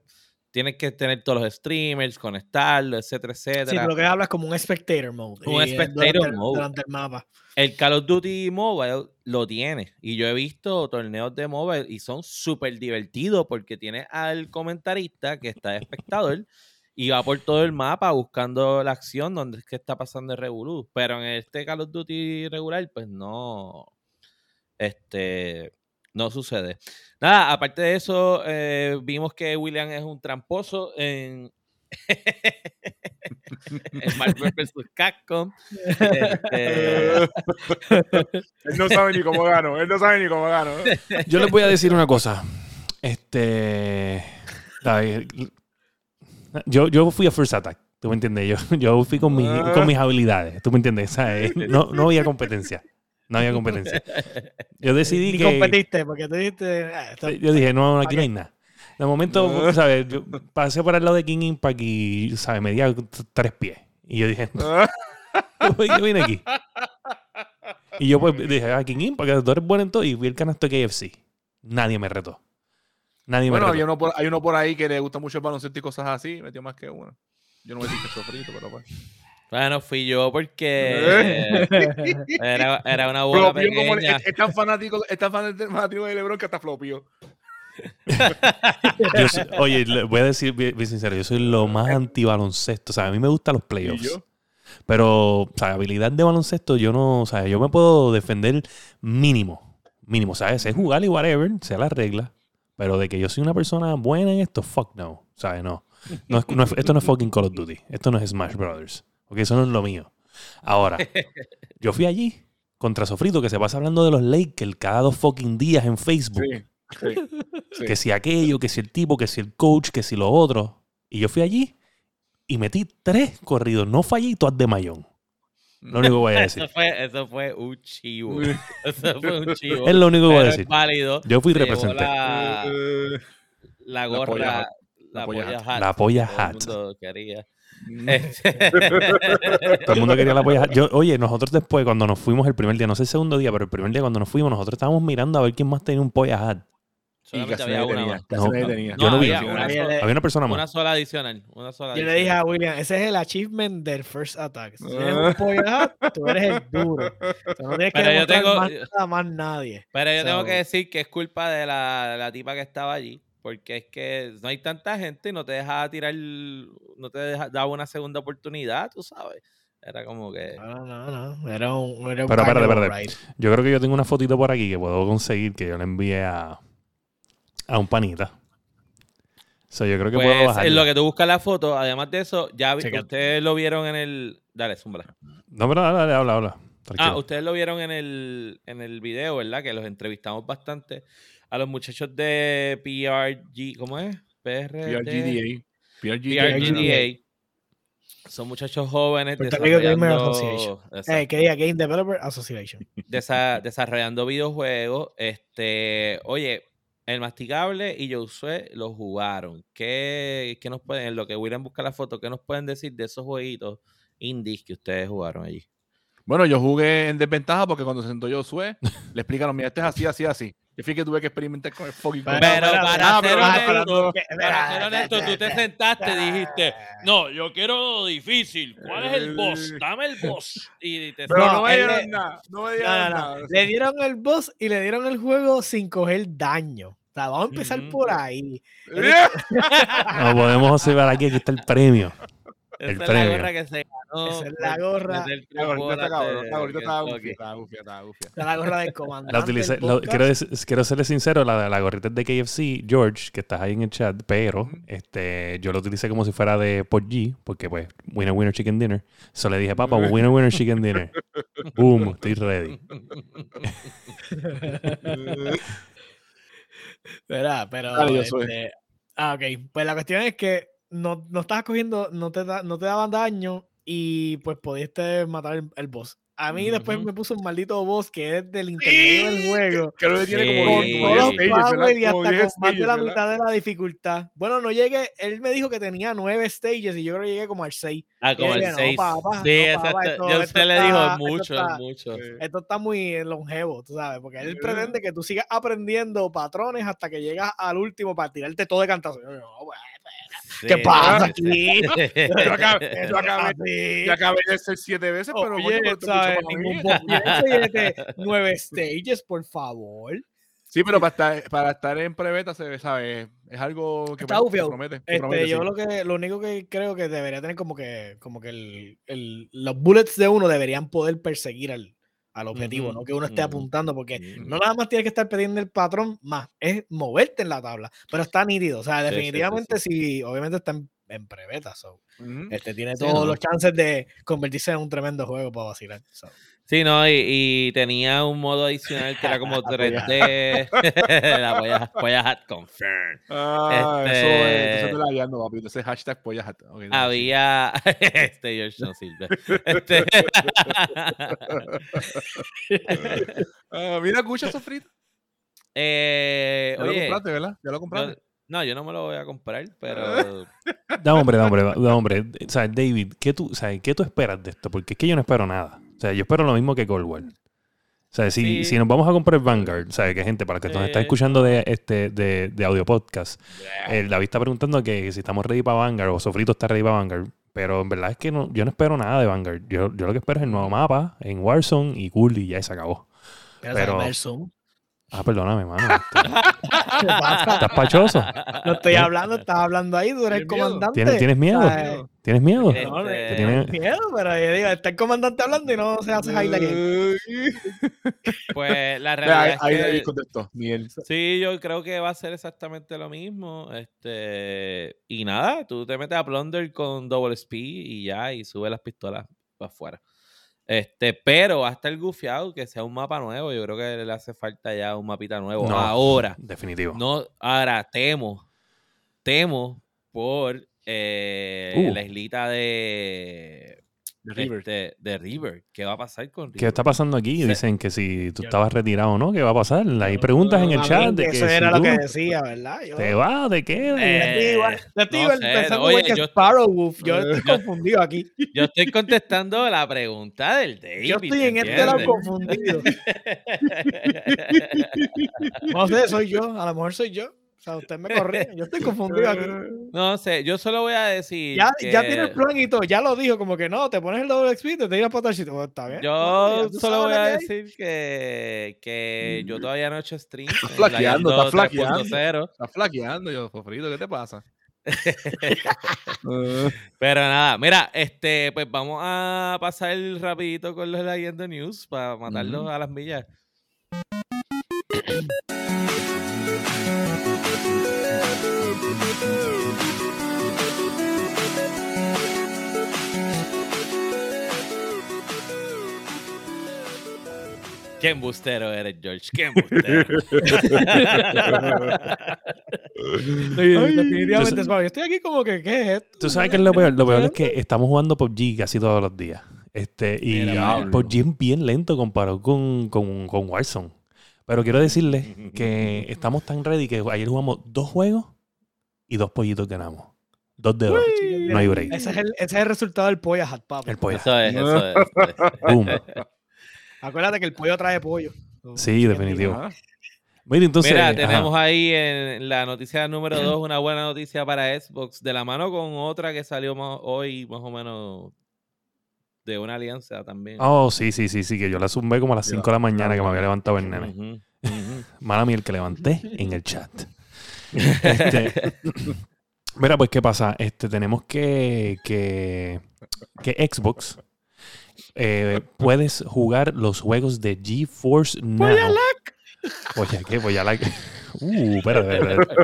tienes que tener todos los streamers, conectarlo, etcétera, Sí, etcétera. pero lo que hablas como un spectator mode. Un y, eh, spectator durante, mode. Durante el mapa. El Call of Duty Mobile lo tiene. Y yo he visto torneos de mobile y son súper divertidos porque tiene al comentarista que está de espectador y va por todo el mapa buscando la acción donde es que está pasando el Revolú. Pero en este Call of Duty regular, pues no. Este. No sucede. Nada, aparte de eso, eh, vimos que William es un tramposo en. en Marvel vs. Capcom. Este, Él no sabe ni cómo gano. Él no sabe ni cómo gano. Yo les voy a decir una cosa. Este. David, Yo, yo fui a First Attack. ¿Tú me entiendes? Yo, yo fui con, mi- con mis habilidades. ¿Tú me entiendes? ¿Sabes? No, no había competencia. No había competencia. Yo decidí Ni que. competiste, porque tú dijiste. ah, Yo dije, no, aquí no hay nada. De momento, ¿sabes? Yo pasé por al lado de King Impact y, ¿sabes? Medía t- tres pies. Y yo dije, ¿qué viene aquí? Y yo pues dije, ah, King Impact, tú eres bueno en todo. Y vi el canasto de KFC. Nadie me retó. Nadie Bueno, me hay retó. uno, por, hay uno por ahí que le gusta mucho el baloncesto y cosas así. Metió más que uno. Yo no me dije sofrito, pero pues. Bueno, fui yo porque era, era una bola Flopió como el- pequeña. es, es tan fanático, es tan fanático de LeBron que hasta flopió. Yo soy- oye, voy a decir bien, bien sincero, yo soy lo más anti-baloncesto. O sea, a mí me gustan los playoffs. yo. Pero, o sea, habilidad de baloncesto, yo no, o sea, yo me puedo defender mínimo. Mínimo, ¿sabes? Sé jugar y whatever, sé las reglas. Pero de que yo soy una persona buena en esto, fuck no. ¿Sabes? No. No es- no es- esto no es fucking Call of Duty. Esto no es Smash Brothers. Porque eso no es lo mío. Ahora, yo fui allí contra Sofrito, que se pasa hablando de los Lakers cada dos fucking días en Facebook. Sí, sí, sí. Que si aquello, que si el tipo, que si el coach, que si lo otro. Y yo fui allí y metí tres corridos. No fallé y todas de mayón. Lo único que voy a decir. Eso fue, eso fue un chivo. Eso fue un chivo. Es lo único que voy a decir. válido. Yo fui representé. La, Eh, la La gorra. polla La La polla hat. La polla Todo el hat. Todo el mundo quería la polla. Yo, oye, nosotros después, cuando nos fuimos el primer día, no sé el segundo día, pero el primer día cuando nos fuimos, nosotros estábamos mirando a ver quién más tenía un polla hat. Y Solamente casi había nadie una tenía. más. Casi No, nadie no. tenía. Yo no vi. había una, Había una persona una más. sola adicional. Una sola Yo le dije a William, ese es el achievement del first attack. Si tienes Ah. un polla hat, tú eres el duro. O sea, no tienes que Pero yo tengo- más nada, más nadie. Pero yo tengo que decir que es culpa de la, de la tipa que estaba allí. Porque es que no hay tanta gente y no te dejaba tirar, no te deja- daba una segunda oportunidad, tú sabes. Era como que. No, no, no. Era un, era un Pero espérate, espérate. Yo creo que yo tengo una fotito por aquí que puedo conseguir que yo le envié a, a un panita. So, yo creo que puedo Pues bajar. en lo que tú buscas la foto, además de eso, ya vi- ustedes lo vieron en el. Dale, zúmbala. No, pero dale, dale, habla, habla. Ah, ustedes lo vieron en el, en el video, ¿verdad? Que los entrevistamos bastante a los muchachos de PRG, ¿cómo es? PRD. PRGDA. PRGDA. PRGDA. Son muchachos jóvenes Puerto desarrollando. Eh, que diga Game Developer Association. desa- desarrollando videojuegos. Este, oye, el masticable y Josué lo jugaron. ¿Qué, qué nos pueden, en lo que William busca la foto, qué nos pueden decir de esos jueguitos indies que ustedes jugaron allí? Bueno, yo jugué en desventaja porque cuando se sentó Josué, le explicaron, mira, este es así, así, así. Yo fui que tuve que experimentar con el fucking Pero- Pero para ser honesto, pero- para ser espérate, honesto, tú te sentaste y dijiste, no, yo quiero difícil. ¿Cuál es el boss? Dame el boss. Y te Pero No, no me dieron nada. No me dieron no, no. nada. Le dieron el boss y le dieron el juego sin coger daño. O sea, vamos a empezar Ujú. por ahí. No podemos observar aquí, aquí está el premio. Esa El es la gorra que se ganó. Esa es la gorra. La gorrita bolas está cabrón. de- La gorrita de estaba gufia, estaba gufia, estaba gufia. Esa es la gorra del comandante. La utilicé, del lo- podcast. quiero, quiero serle sincero, la, la gorrita es de KFC, George, que estás ahí en el chat, pero este, yo lo utilicé como si fuera de G, porque pues, winner, winner, chicken dinner. So le dije, papá, winner, winner, chicken dinner. Boom, estoy ready. Verá, pero. Dale, yo soy. este, ah, ok. Pues la cuestión es que no, no estabas cogiendo, no te, da- no te daban daño y pues pudiste matar el, el boss. A mí después Ujú. me puso un maldito boss que es del intermedio del juego. Creo que tiene como Con Sí. 10 todos como los 10 stages, power y. Como hasta 10 con más de la ¿verdad? mitad de la dificultad. Bueno, no llegué, él me dijo que tenía nueve stages y yo creo que llegué como al 6. Ah, como el Dile, no, 6. papá, sí, no, papá, exacto. esto- Yo esto usted le dijo está- es mucho, esto está- es mucho. Sí. Esto está muy longevo, tú sabes, porque él Sí. pretende que tú sigas aprendiendo patrones hasta que llegas al último para tirarte todo de cantazo. Yo, No, pues, ¿Qué pasa sí, aquí? Yo acabé, yo acabé, Así. yo acabé de ser 7 veces, pero Oye, mí. Ningún nueve stages, por favor. Sí, pero para estar, para estar en prebeta, se sabe, es algo que Está promete. que Este, promete, yo sí. lo que lo único que creo que debería tener como que como que el, el- los bullets de uno deberían poder perseguir al, al objetivo, no que uno esté apuntando, porque no nada más tienes que estar pidiendo el patrón, más es moverte en la tabla, pero está nítido, o sea, Sí, sí, sí, definitivamente si obviamente está en, en prebeta, so, este tiene Sí, todos no. los chances de convertirse en un tremendo juego para vacilar. so. Sí, no, y, y tenía un modo adicional que era como 3D. la polla, polla hat confirm. Ah, eso Este- es, entonces te la guiando, papito. Ese hashtag polla hat. Ok, no, Había. este George no sirve. Este... Ah, mira, escucha sofrito. eh, Ya lo compraste, ¿verdad? Ya lo compraste. no, yo no me lo voy a comprar, pero. Da hombre, da hombre, da hombre. O sea, David, ¿qué tú, o sea, ¿qué tú esperas de esto? Porque es que yo no espero nada. O sea, yo espero lo mismo que Goldwell. O sea, si, Sí. si nos vamos a comprar Vanguard, o sea, que gente, para que nos está Eh. escuchando de, este, de, de audio podcast, eh, David está preguntando que si estamos ready para Vanguard o Sofrito está ready para Vanguard. Pero en verdad es que no, yo no espero nada de Vanguard. Yo, yo lo que espero es el nuevo mapa en Warzone y Cool y ya se acabó. Pero- zoom. Ah, perdóname, mano. ¿Qué pasa? ¿Estás pachoso? No estoy hablando, estás hablando ahí, tú eres el ¿Tienes miedo? comandante. ¿Tienes, ¿tienes miedo? ¿Tienes miedo? Este, No, Que tiene- miedo, pero yo digo, está el comandante hablando y no se hace highlight. Pues la Ahí, realidad es ahí, que- ahí contestó. Sí, yo creo que va a ser exactamente lo mismo. Este, y nada, tú te metes a Plunder con Double Speed y ya, y sube las pistolas para afuera. Este, pero hasta el gufiado que sea un mapa nuevo, yo creo que le hace falta ya un mapita nuevo. No, ahora, Definitivo. no, ahora temo, temo por eh, Uh. la islita de De River. este, de River. ¿Qué va a pasar con River? ¿Qué está pasando aquí? Sí. Dicen que si tú Yo- estabas retirado o no, ¿qué va a pasar? Hay preguntas en el chat de que Eso si era lo que decía, ¿verdad? Yo, te vas, te quedas. Eh, yo estoy pensando que yo- Sparrow Wolf. Yo estoy confundido aquí. Yo estoy contestando la pregunta del David. Yo estoy en este lado confundido. No sé, soy yo. A lo mejor soy yo. O sea, usted me corrige. Yo estoy confundido aquí. No sé, yo solo voy a decir. Ya, que ya tiene el plan y todo. Ya lo dijo. Como que no, te pones el doble XP y te tiras para tú, Está bien. Yo solo voy a decir que, que yo todavía no he hecho stream. en flaqueando, está flaqueando. 3.0, Está flaqueando yo, Fofrito, ¿qué te pasa? Pero nada, mira, este, pues vamos a pasar rapidito con los Leyendo News para matarlos a las millas. Qué embustero eres, George. Qué embustero. Ay, definitivamente. Yo estoy aquí como que, ¿qué es esto? Tú sabes que es lo peor. Lo peor es que estamos jugando PUBG casi todos los días. Este, y Mira, PUBG es bien lento comparado con, con, con Warzone. Pero quiero decirles que estamos tan ready que ayer jugamos dos juegos y dos pollitos ganamos. Dos de dos. No hay break. Ese es el, ese es el resultado del pollo hat, papi. El eso es. eso es. Boom. Acuérdate que el pollo trae pollo. Sí, definitivo. Ajá. Mira, entonces. Mira, ajá. tenemos ahí en la noticia número 2 una buena noticia para Xbox, de la mano con otra que salió más- hoy, más o menos, de una alianza también. Oh, sí, sí, sí, sí, que yo la zumbé como a las Ya, 5 de la mañana que me había levantado el nene. Mala mía el que levanté en el chat. Este, mira, pues, ¿qué pasa? Este, tenemos que, que, que Xbox eh, puedes jugar los juegos de GeForce Now. Oye, ¿qué? Voy a la... Uh, espérate, espérate.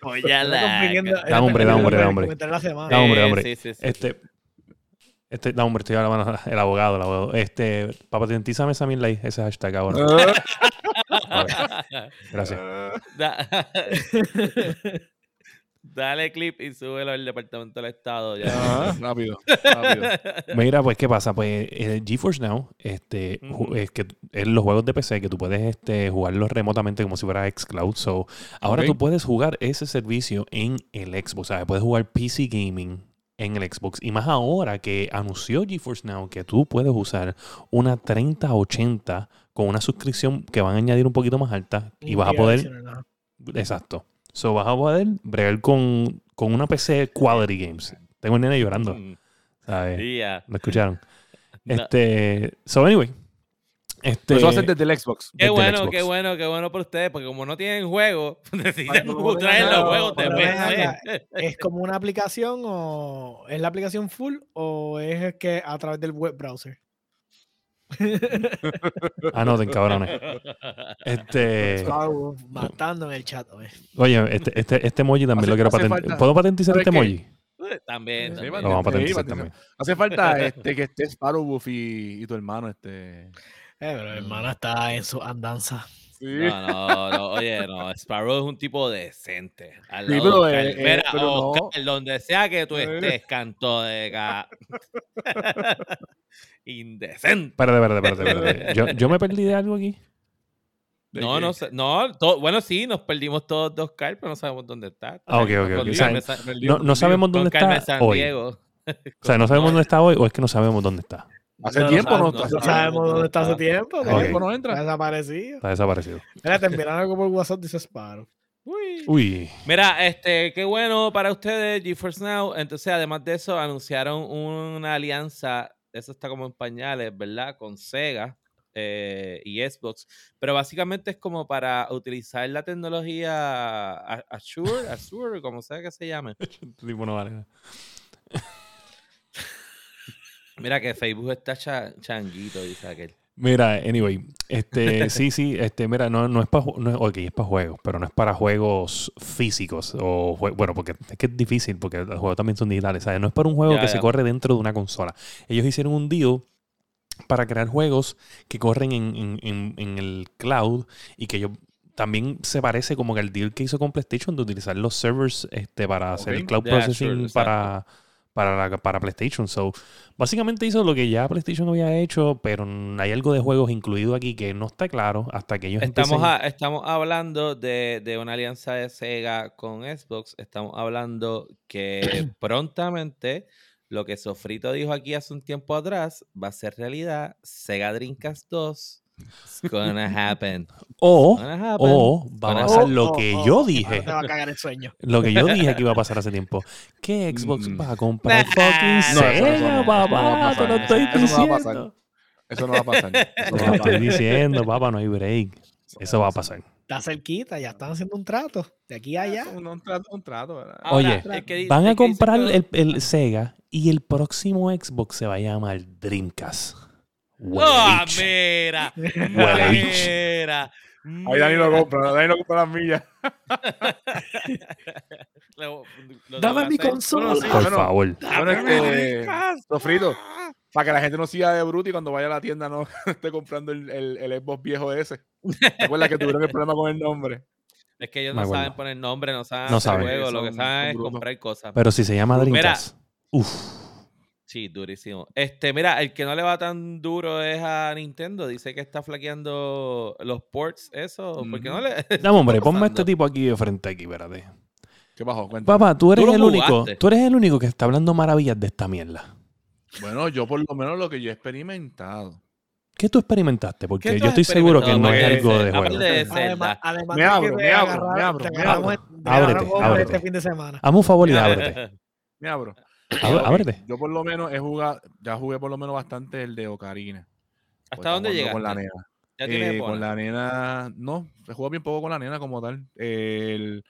Pollalaca. Da hombre, da hombre, da hombre. Da hombre, Eh, hombre. sí, sí, sí. Este, este, no, hombre, estoy hablando el abogado, el abogado. Este, papá, patentízame esa mil like, ese hashtag ahora. Gracias. Da- Dale clip y súbelo al Departamento del Estado. Ya. Ajá, rápido, rápido. Mira, pues, ¿qué pasa? Pues eh, GeForce Now este, es que es los juegos de PC que tú puedes este, jugarlos remotamente como si fuera xCloud. So, ahora tú puedes jugar ese servicio en el Xbox. ¿sabes? Puedes jugar PC Gaming en el Xbox. Y más ahora que anunció GeForce Now que tú puedes usar una 3080 con una suscripción que van a añadir un poquito más alta y vas a poder Exacto. So vas a poder bregar con, con una PC Quality Games. Tengo un nene llorando. Mm, ¿Sabes? ¿Lo escucharon? No. Este. So, anyway. Este, eso va a ser desde el Xbox. Qué bueno, Xbox. qué bueno, qué bueno por ustedes, porque como no tienen juego, necesitan no, traer los juegos de PC. ¿Es como una aplicación o es la aplicación full o es que a través del web browser? Anoten, cabrones. Este. Wow, matando en el chat. oye. Oye, este, este, este emoji también Hace- lo quiero patentar. ¿Puedo patentizar ¿sabes este qué? emoji? También, Sí, también. Lo vamos a patentizar también. Hace falta este, que esté Sparrowwolf y, y tu hermano. Este. Eh, pero el hermano está en su andanza. Sí. No, no, no, oye, no, Sparrow es un tipo decente. Al Sí, lado pero, de Oscar. eh, eh, Mira, pero no. Oscar, donde sea que tú Eh. estés, canto de ca... Indecente. Espérate, espérate, espérate. espérate. Yo, yo me perdí de algo aquí. ¿De No, qué? no, sé, no, to- bueno, sí, nos perdimos todos de Oscar, pero no sabemos dónde está. Ah, ok, ok, ok. Con O sea, Carmen San- No, no sabemos dónde Carmen está San hoy. Diego. O sea, no sabemos dónde está hoy o es que no sabemos dónde está. Hace No, tiempo no, no hace No sabemos dónde está hace tiempo. tiempo. hace ¿no? tiempo no entra. Está desaparecido. Está desaparecido. Mira, te enviaron algo por WhatsApp, dice Sparrow. Uy. Uy. Mira, este, qué bueno para ustedes, GeForce Now. Entonces, además de eso, anunciaron una alianza, eso está como en pañales, ¿verdad? Con Sega eh, y Xbox. Pero básicamente es como para utilizar la tecnología Azure, Azure, como sea que se llame. Tipo, no vale. Mira que Facebook está cha- changuito, dice aquel. Mira, anyway, este, sí, sí, este, mira, no, no es para, no es, ok, es para juegos, pero no es para juegos físicos o, jue- bueno, porque es que es difícil, porque los juegos también son digitales, ¿sabes? No es para un juego Ya, que ya. se corre dentro de una consola. Ellos hicieron un deal para crear juegos que corren en, en- en- en el cloud y que ellos también se parece como que el deal que hizo con PlayStation de utilizar los servers este, para hacer el cloud processing sure, para, para, la- para PlayStation. So, básicamente hizo lo que ya PlayStation había hecho, pero hay algo de juegos incluido aquí que no está claro hasta que ellos Estamos, empiecen- a- estamos hablando de, de una alianza de Sega con Xbox. Estamos hablando que prontamente lo que Sofrito dijo aquí hace un tiempo atrás va a ser realidad. Sega Dreamcast 2. It's gonna happen. O, Gonna happen. o va a pasar happen. lo que yo dije. Te va a cagar el sueño. Lo que yo dije que iba a pasar hace tiempo. Que Xbox Mm. va a comprar fucking No, eso no- Sega, papá. Te lo estoy Eso no va a diciendo. pasar. Eso no va a pasar. Eso no Te va lo a estoy pasar. diciendo, papá, no hay break. Eso va a pasar. Está cerquita, ya están haciendo un trato. De aquí a allá. Un, un trato, un trato, ¿verdad? Ahora, Oye, el que Van a comprar que- el, el Sega y el próximo Xbox se va a llamar Dreamcast. ¡Ah, bicho. mira! ¡Mira! Ahí Dani lo compra, Dani lo compra las millas. Lo- lo Dame mi consola. sí, Por bueno, favor. Bueno, este, sofrito, para que la gente no siga de bruto y cuando vaya a la tienda no esté comprando el, el, el Xbox viejo ese. ¿Te acuerdas que tuvieron el problema con el nombre? Es que ellos no saben poner nombre, no saben No saben. juegos, lo que saben es comprar cosas. Pero si se llama. Dreamcast. Uf. Sí, durísimo. Este, mira, el que no le va tan duro es a Nintendo. Dice que está flaqueando los ports, eso. porque no le. Dame, hombre, ponme a este tipo aquí de frente aquí, espérate. ¿Qué pasó? Cuéntame. Papá, tú eres Tú el único. Tú eres el único que está hablando maravillas de esta mierda. Bueno, yo por lo menos lo que yo he experimentado. ¿Qué tú experimentaste? ¿Qué Porque tú yo estoy seguro que no es algo de juego. de Además, Me abro, me abro, me abro, me abro. Ábrete, ábrete. Este fin de semana. Hazme un favor y ábrete. Mira, bro. Ábrete. Yo por lo menos he jugado, ya jugué por lo menos bastante el de Ocarina. Pues ¿Hasta dónde estaba llegaste? Con la nena. Ya Eh, con la nena, no, he jugado bien poco con la nena como tal. El,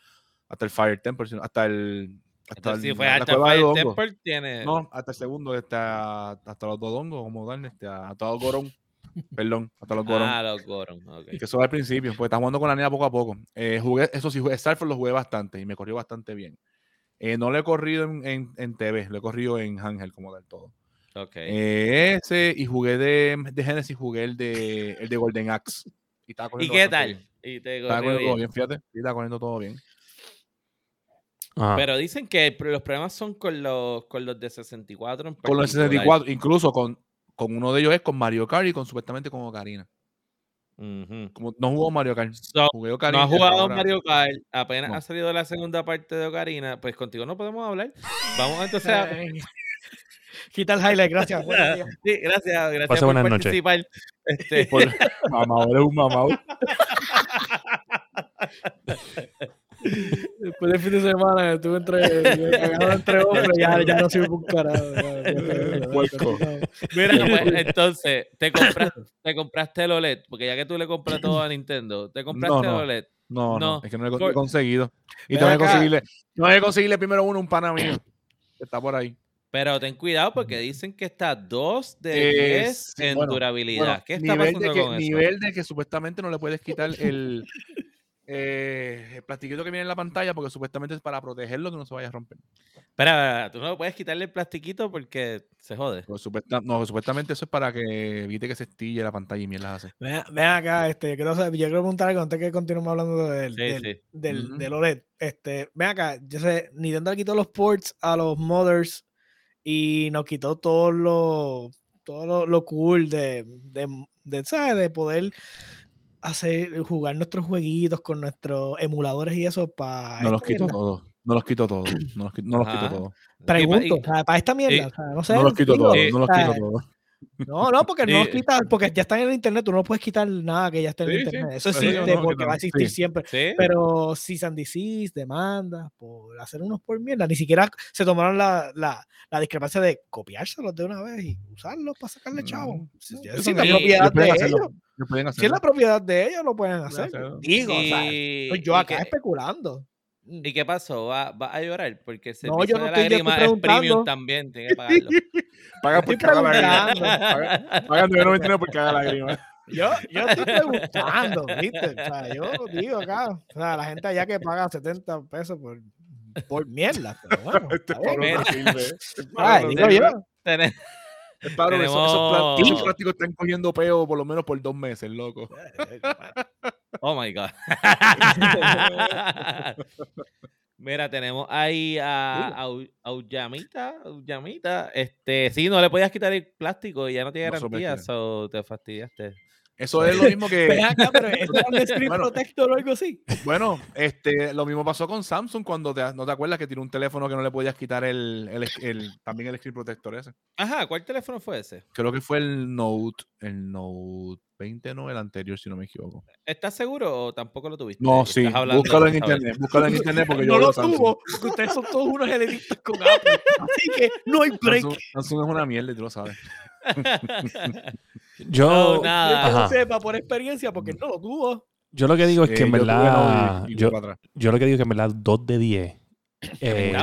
hasta el Fire Temple, hasta el. Hasta Entonces, el, si fue hasta de Fire. Temple, tiene. No, hasta el segundo, hasta, hasta los Dodongos, como tal, este, hasta los Gorón. Perdón, hasta los Gorón. Ah, los Goron. ok. Que eso al principio, pues está jugando con la nena poco a poco. Eh, jugué, eso sí, jugué, Starfall lo jugué bastante y me corrió bastante bien. Eh, no lo he corrido en, en, en TV, lo he corrido en Ángel como del todo. Ok. Eh, ese y jugué de, de Genesis, jugué el de, el de Golden Axe. Y, ¿Y qué tal? bien. Y te Estaba corriendo todo bien. fíjate. Sí, estaba corriendo todo bien. Ajá. Pero dicen que los problemas son con los, con los de 64 en Con los particular. 64, incluso con, con uno de ellos es con Mario Kart y con supuestamente con Ocarina. Como no jugó Mario Kart, So, jugué no has jugado ahora- Mario Kart, apenas No. ha salido la segunda parte de Ocarina, pues contigo no podemos hablar. Vamos entonces a... Quita el highlight, gracias. Sí, gracias, gracias Pase por buenas noches. participar. Este, Por- Mamador es un mamador. Después del fin de semana estuve entre, entre hombres, ya, ya no sirve un carajo. Mira, pues, entonces, te compraste, te compraste el OLED, porque ya que tú le compras todo a Nintendo, te compraste no. el OLED. No, no, No. es que no lo he, Por- conseguido. Y tengo que conseguirle, tengo que conseguirle primero uno, un pana mío. Que está por ahí. Pero ten cuidado porque dicen que está 2 de Eh, 10 sí, en bueno, durabilidad. Bueno, ¿Qué está nivel pasando de que, con eso? Nivel de que supuestamente no le puedes quitar el, eh, el plastiquito que viene en la pantalla porque supuestamente es para protegerlo que no se vaya a romper. Espera, tú no puedes quitarle el plastiquito porque se jode. Supuesta- no, supuestamente eso es para que evite que se estille la pantalla y mierdas así. Ven, ven acá, este, yo quiero, yo quiero preguntar algo antes que continuemos hablando del, Sí, del, sí. del, OLED. Este, ven acá, yo sé, Nintendo le quitó los ports a los mothers y nos quitó todo lo, todo lo, lo cool de, de, de, ¿sabes? de poder hacer, jugar nuestros jueguitos con nuestros emuladores y eso para No los quito todos. No los quito todos. No los, qui- no los quito todos. Pregunto, Y- sea, para esta mierda, y- o sea, no sé. No los quito todos. Sí. No los quito todos. No, no, porque no Sí. quitas, porque ya están en el internet, tú no puedes quitar nada que ya esté en el Sí, sí. internet. Eso Pero existe no, porque va a existir Sí. siempre. ¿Sí? Pero si and desist, demandas por hacer unos por mierda, ni siquiera se tomaron la, la, la discrepancia de copiárselos de una vez y usarlos para sacarle chavo. Si, es la sí, propiedad de hacerlo. ellos, si es la propiedad de ellos, lo pueden hacer. Digo, o sea, yo acá que- especulando. ¿Y qué pasó? ¿Va, va a llorar? Porque el No, yo no de lágrimas es premium también, tiene que pagarlo. Paga por cada lágrima. Paga- Pagan 9.99 por cada lágrima. Yo, yo estoy preguntando, ¿viste? O sea, yo digo acá, o sea, la gente allá que paga 70 pesos por, por mierda, pero bueno. Este cabrón no sirve. Este no digo yo. Tenés- Es esos, esos Tenemos- plásticos, esos plásticos están cogiendo peo por lo menos por dos meses, loco. Oh my God. Mira, tenemos ahí a, a, a Uyamita, Uyamita. Este, sí, no le podías quitar el plástico y ya no tiene No garantía, so te fastidiaste. Eso es lo mismo que. Ven acá, pero ¿esto es un Bueno. protector o algo así? Bueno, este, lo mismo pasó con Samsung cuando te, no te acuerdas que tiene un teléfono que no le podías quitar el, el, el- también el screen protector ese. Ajá, ¿cuál teléfono fue ese? Creo que fue el Note, el Note 20, no el anterior, si no me equivoco. ¿Estás seguro o tampoco lo tuviste? No, sí, búscalo en internet, búscalo en internet porque yo no lo Samsung. tuvo, porque ustedes son todos unos elitistas con Apple. Así que no hay break. Samsung, Samsung es una mierda y tú lo sabes. Yo, No, nada. Yo no sepa por experiencia porque no lo tuvo. yo lo que digo es que Eh, en verdad, Note y- y yo, yo lo que digo es que en verdad 2 de 10 eh,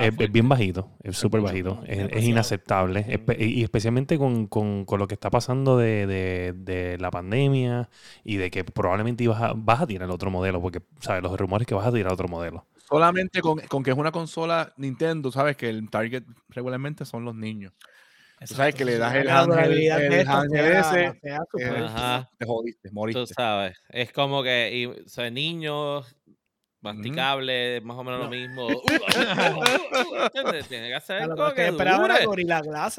es, bien bajito, es súper bajito, es, inaceptable. espe- y especialmente con, con- con lo que está pasando de, de- de la pandemia y de que probablemente ibas a, vas a tirar otro modelo, porque, ¿sabes? Los rumores que vas a tirar otro modelo. Solamente con, con que es una consola Nintendo, sabes que el target regularmente son los niños. Tú sabes que le das el ángel, el ángel ese, eh, te jodiste, Tú moriste. sabes, es como que y, o sea, niños, masticables, más o menos lo mismo. ¿Entiendes? Tiene que hacer A algo que que esperaba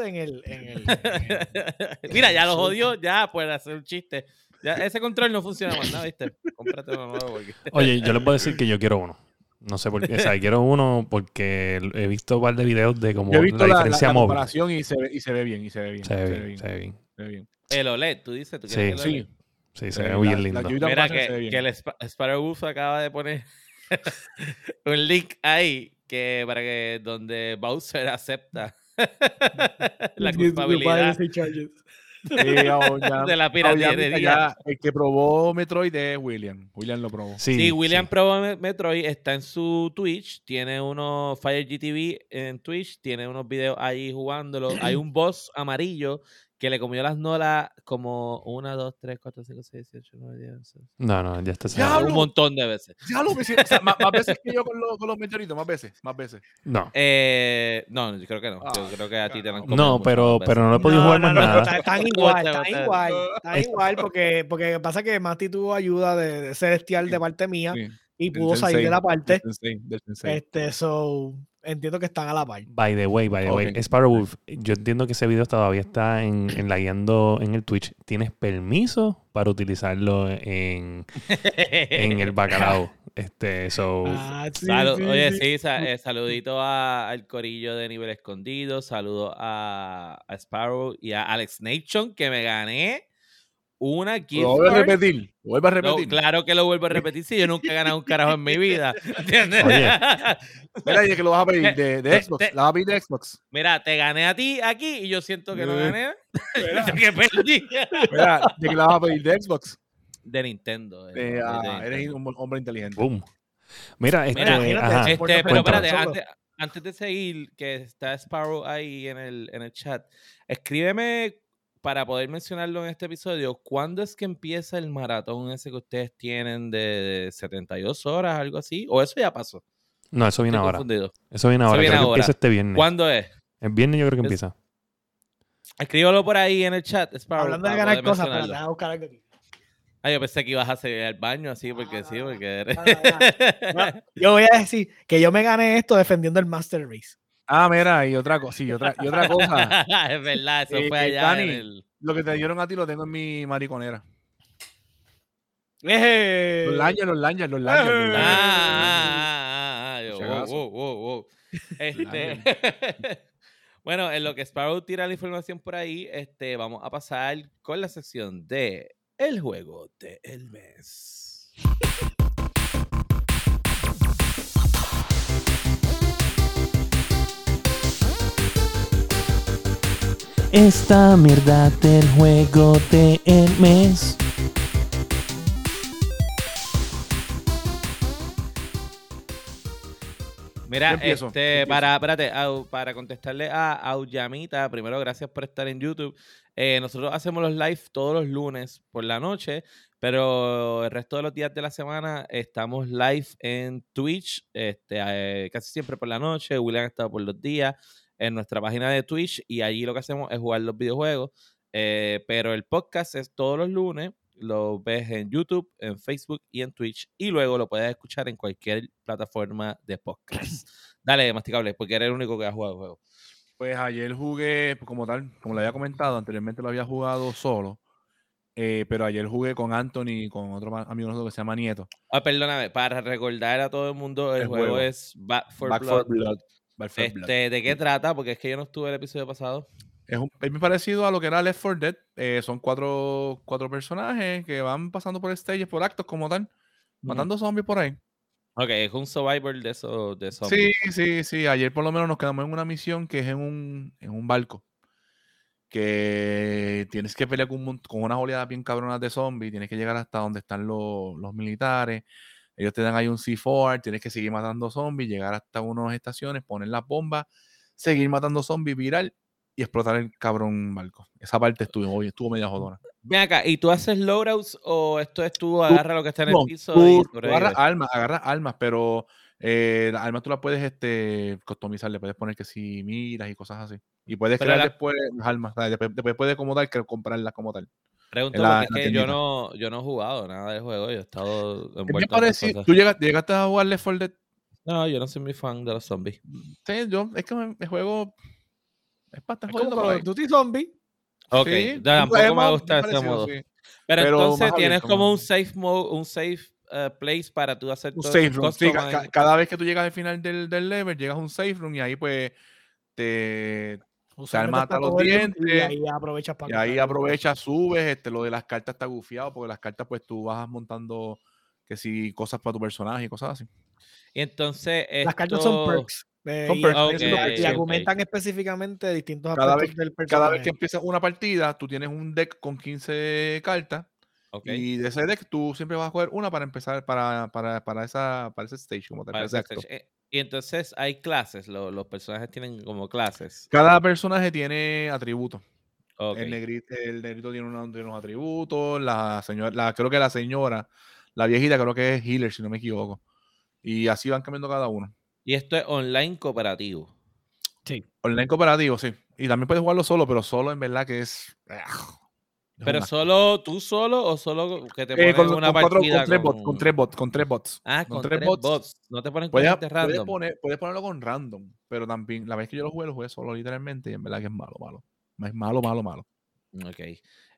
en el. En el, Mira, ya lo jodió, ya puede hacer un chiste. Ya, ese control no funciona más nada, ¿viste? Cómprate uno nuevo porque... Oye, yo les puedo decir que yo quiero uno. No sé por qué. O sea, quiero uno porque he visto un par de videos de he la visto la, la- diferencia la móvil. comparación y se, ve, y se ve bien, y se ve bien. Se ve bien, se ve bien. se ve bien. El OLED, tú dices, tú Sí, quieres el Sí, OLED? Sí, se Eh, ve la- bien la lindo. Mira se ve que, que el Sp- Sparrow Wolf acaba de poner un link ahí que para que donde Bowser acepta la culpabilidad Sí, ya- ya- de la piratería. ya el que probó Metroid es William. William lo probó. Sí, Sí, William sí. probó Me- Metroid, está en su Twitch, tiene unos Fire GTV en Twitch, tiene unos videos ahí jugándolo. Hay un boss amarillo que le comió las nolas como 1, 2, 3, 4, 5, 6, 7, 8, 9, 10, 11. No, no, ya está. Diablo. Un montón de veces. Ya lo o sea, más, más veces que yo con, los- con los meteoritos, más veces, más veces. No. Eh, no, yo creo que no. Yo Ah, creo que a ti te la han comido No, pero, pero no le he podido jugar más nada. Están, igual, están igual, están Es- igual porque, porque pasa que Mati tuvo ayuda de, de Celestial de parte mía Sí, y del pudo salir de la parte. Del sensei, del sensei. Este, so, entiendo que están a la par. By the way, by the way, Ok. Sparrow Wolf, yo entiendo que ese video todavía está en, en la guiando en el Twitch. ¿Tienes permiso para utilizarlo en, en el bacalao? Este, so. Ah, sí, Salu- sí, Oye, sí. eh, saludito a- al corillo de nivel escondido, saludo a, a Sparrow y a Alex Nation, que me gané una gift Lo vuelvo a repetir, lo vuelvo a No, repetir. claro que lo vuelvo a repetir, si yo nunca he ganado un carajo en mi vida. ¿Entiendes? Oye. Mira, y que lo vas a pedir de, Xbox. te- La vas a pedir de Xbox. Mira, te gané a ti aquí y yo siento que no Eh, gané. que perdí. Mira, de que la vas a pedir de Xbox. De Nintendo. de ah, Nintendo. eres un hombre inteligente. Boom. Mira, este, Mira, este- pero espérate, antes, antes de seguir, que está Sparrow ahí en el, en el chat, escríbeme para poder mencionarlo en este episodio, ¿cuándo es que empieza el maratón ese que ustedes tienen de 72 horas, algo así? ¿O eso ya pasó? No, eso viene Estoy ahora. confundido. Eso viene Eso ahora. viene creo que empieza este viernes. ¿Cuándo es? El viernes yo creo que Es- empieza. Escríbelo por ahí en el chat, Sparrow. Hablando de para ganar cosas, espérate, déjame buscar algo aquí. Ah, yo pensé que ibas a hacer al baño así, porque sí, Ah, porque eres... No, yo voy a decir que yo me gané esto defendiendo el Master Race. Ah, mira, y otra cosa, sí, y otra, y otra cosa. es verdad, eso Eh, fue eh, allá Dani, en el... Lo que te dieron a ti lo tengo en mi mariconera. ¡Eh! Los lanyards, los lanyards, los lanyards. Ah, ah, ah, ah, Si wow, wow, wow. Este, Bueno, en lo que Sparrow tira la información por ahí, este, vamos a pasar con la sección de El juego del mes. Esta mierda del juego del mes. Mira, empiezo, este, empiezo. para, espérate, para contestarle a Auyamita, primero gracias por estar en YouTube. Eh, nosotros hacemos los live todos los lunes por la noche, pero el resto de los días de la semana estamos live en Twitch, este, eh, casi siempre por la noche. William ha estado por los días en nuestra página de Twitch y allí lo que hacemos es jugar los videojuegos. Eh, pero el podcast es todos los lunes. Lo ves en YouTube, en Facebook y en Twitch. Y luego lo puedes escuchar en cualquier plataforma de podcast. Dale, masticable, porque eres el único que ha jugado el juego. Pues ayer jugué, como tal, como le había comentado, anteriormente lo había jugado solo. eh, pero ayer jugué con Anthony y con otro amigo nuestro que se llama Nieto. Ah, perdóname, para recordar a todo el mundo, el, El juego, juego. es Back for Back Blood. for Blood. Blood. Este, ¿De qué trata? Porque es que yo no estuve el episodio pasado. Es, un, es muy parecido a lo que era Left 4 Dead. eh, son cuatro, cuatro personajes que van pasando por stages, por actos como tal, matando zombies por ahí. Ok, es un survivor de esos de zombies. Sí, sí, sí. Ayer por lo menos nos quedamos en una misión que es en un, en un barco. Que tienes que pelear con, con unas oleadas bien cabronas de zombies. Tienes que llegar hasta donde están los, los militares. Ellos te dan ahí un C4. Tienes que seguir matando zombies. Llegar hasta unas estaciones, poner las bombas, seguir matando zombies, viral y explotar el cabrón barco. Esa parte estuvo, hoy estuvo media jodona. Ven acá, ¿y tú haces loadouts o esto es tú agarra lo que está en el piso tú- y tú agarras armas, agarras armas, pero eh, las armas tú las puedes este, customizar, le puedes poner que si miras y cosas así. Y puedes Pero crear la- después las armas, después, después puedes como tal comprarlas como tal. Pregunto en la- porque en es que yo no, yo no he jugado nada del juego, yo he estado envuelto en parecido. cosas. ¿Tú llegaste, llegaste a jugar Left 4 Dead? No, yo no soy muy fan de los zombies. Sí, yo, es que me- el juego es bastante Es jodido of Duty Zombie. Ok, Sí, tampoco me gusta ese parecido, modo. sí. Pero, Pero entonces tienes abierto, como un safe mode, un safe eh, place para tú hacer Un todo safe room. sí, ca- cada vez que tú llegas al final del, del level, llegas a un safe room y ahí pues te, Usualmente mata está los Y dientes, ahí aprovechas para Y ahí aprovechas, subes, este, lo de las cartas está gufiado, porque las cartas pues tú vas montando que si cosas para tu personaje y cosas así. Y entonces Las cartas son perks. eh, Son y, perks, y- ok, y argumentan específicamente distintos Cada aspectos vez- del Cada personaje. vez que empiezas una partida, tú tienes un deck con 15 cartas y de ese deck tú siempre vas a coger una para empezar para, para, para, esa, para ese stage como para ese stage. Y entonces hay clases, lo- los personajes tienen como clases. Cada personaje tiene atributos. El, negrito, el negrito tiene, unos, tiene unos atributos, la señora, la, creo que la señora, la viejita creo que es healer, si no me equivoco. Y así van cambiando cada uno. Y esto es online cooperativo. Online cooperativo, sí. Y también puedes jugarlo solo, pero solo en verdad que es. Pero solo tú solo o solo que te Eh, ponen con, una con cuatro- partida con tres con... bots, con tres bots, con tres bots. Ah, con, tres, bots. No te ponen con Puedes, puedes random. poner- puedes ponerlo con random, pero también la vez que yo lo jugué, lo jugué solo literalmente y en verdad que es malo, malo. Es malo, malo, malo. Ok.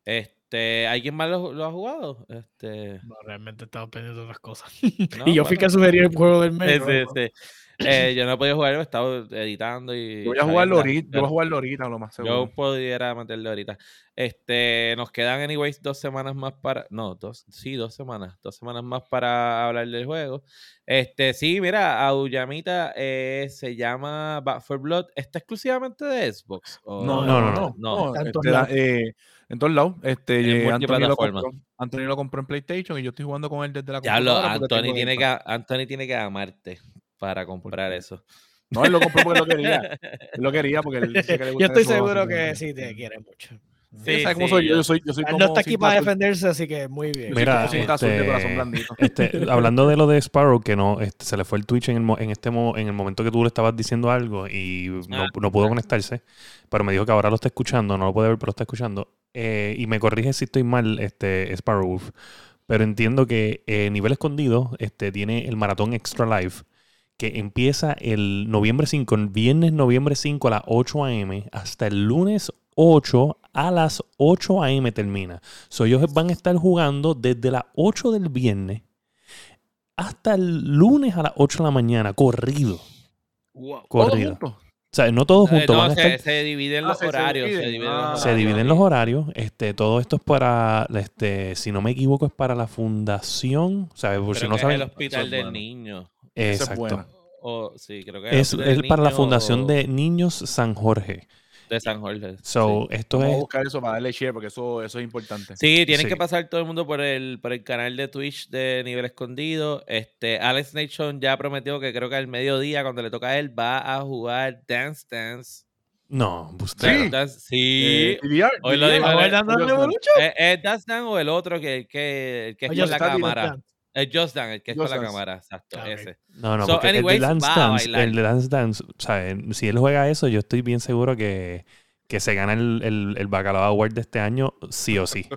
Este, ¿alguien más lo, lo ha jugado? Este, No, realmente estaba pendiente de otras cosas. no, y yo fui bueno. que sugerí el juego del mes. Sí, sí, sí. Eh, yo no he podido jugar, he estado editando y. Yo voy a jugarlo ahorita, yo voy a jugarlo ahorita, lo más seguro. Yo pudiera meterle ahorita. Este, nos quedan, anyways, dos semanas más para. No, dos, sí, dos semanas. Dos semanas más para hablar del juego. Este, sí, mira, Auyamita eh, se llama Back for Blood. ¿Está exclusivamente de Xbox? ¿O- No, no, no, no, no. no. Este, todos da- lados. eh, en todos lados. Este, En eh, Anthony, lo compró, Anthony lo compró en PlayStation y yo estoy jugando con él desde la computadora porque Anthony tengo tiene, que. Anthony tiene que amarte para comprar eso. No, él lo compró porque lo quería. Él lo quería porque él dice que le Yo gustan estoy seguro que sí te quiere mucho. Sí, Sí, ¿sabes cómo sí, soy yo? yo- Yo soy, yo soy Él como no está aquí para defenderse, así que muy bien. Yo Mira, este, corazón blandito. Este, hablando de lo de Sparrow, que no este, se le fue el Twitch en, el, mo- en este mo- en el momento que tú le estabas diciendo algo y no, Ah, no pudo ah. conectarse, pero me dijo que ahora lo está escuchando, no lo puede ver, pero lo está escuchando. Eh, y me corrige si estoy mal, este Sparrow Wolf. Pero entiendo que eh, Nivel Escondido este, tiene el maratón Extra Life, que empieza el noviembre 5, el viernes noviembre 5 a las 8 a.m. hasta el lunes 8 a las 8 a.m. termina. So, ellos van a estar jugando desde las 8 del viernes hasta el lunes a las 8 de la mañana, corrido. Wow. Corrido. juntos. sea, no todos Eh, juntos no, van a se, estar. se dividen Ah, los se- se horarios. Se dividen. dividen, Ah. los Se horarios. dividen los horarios. Este, todo esto es para, este, si no me equivoco, es para la fundación. ¿sabes? Por si no saben. el hospital del bueno. niño. Esa es Exacto. buena. O, sí, creo que Es, es para la fundación o- de Niños San Jorge. de San Jorge. So, esto Vamos a es. buscar eso para darle share porque eso, eso es importante. Sí, tienen Sí. que pasar todo el mundo por el, por el canal de Twitch de Nivel Escondido. Este, Alex Nation ya prometió que creo que al mediodía, cuando le toca a él, va a jugar Dance Dance. No, usted. Sí. Dance sí. Eh, DVR, Hoy lo dijo. ¿Es, es Dance Dance o el otro que, que, que es Oye, con la cámara? Dance. El Just Dance, el que es Just con la cámara, exacto, Ah, ese. No, no, So, porque anyways, el de Dance Dance, el de Dance Dance, o sea, si él juega eso, yo estoy bien seguro que, que se gana el, el, el Bacalao Award de este año, sí o sí.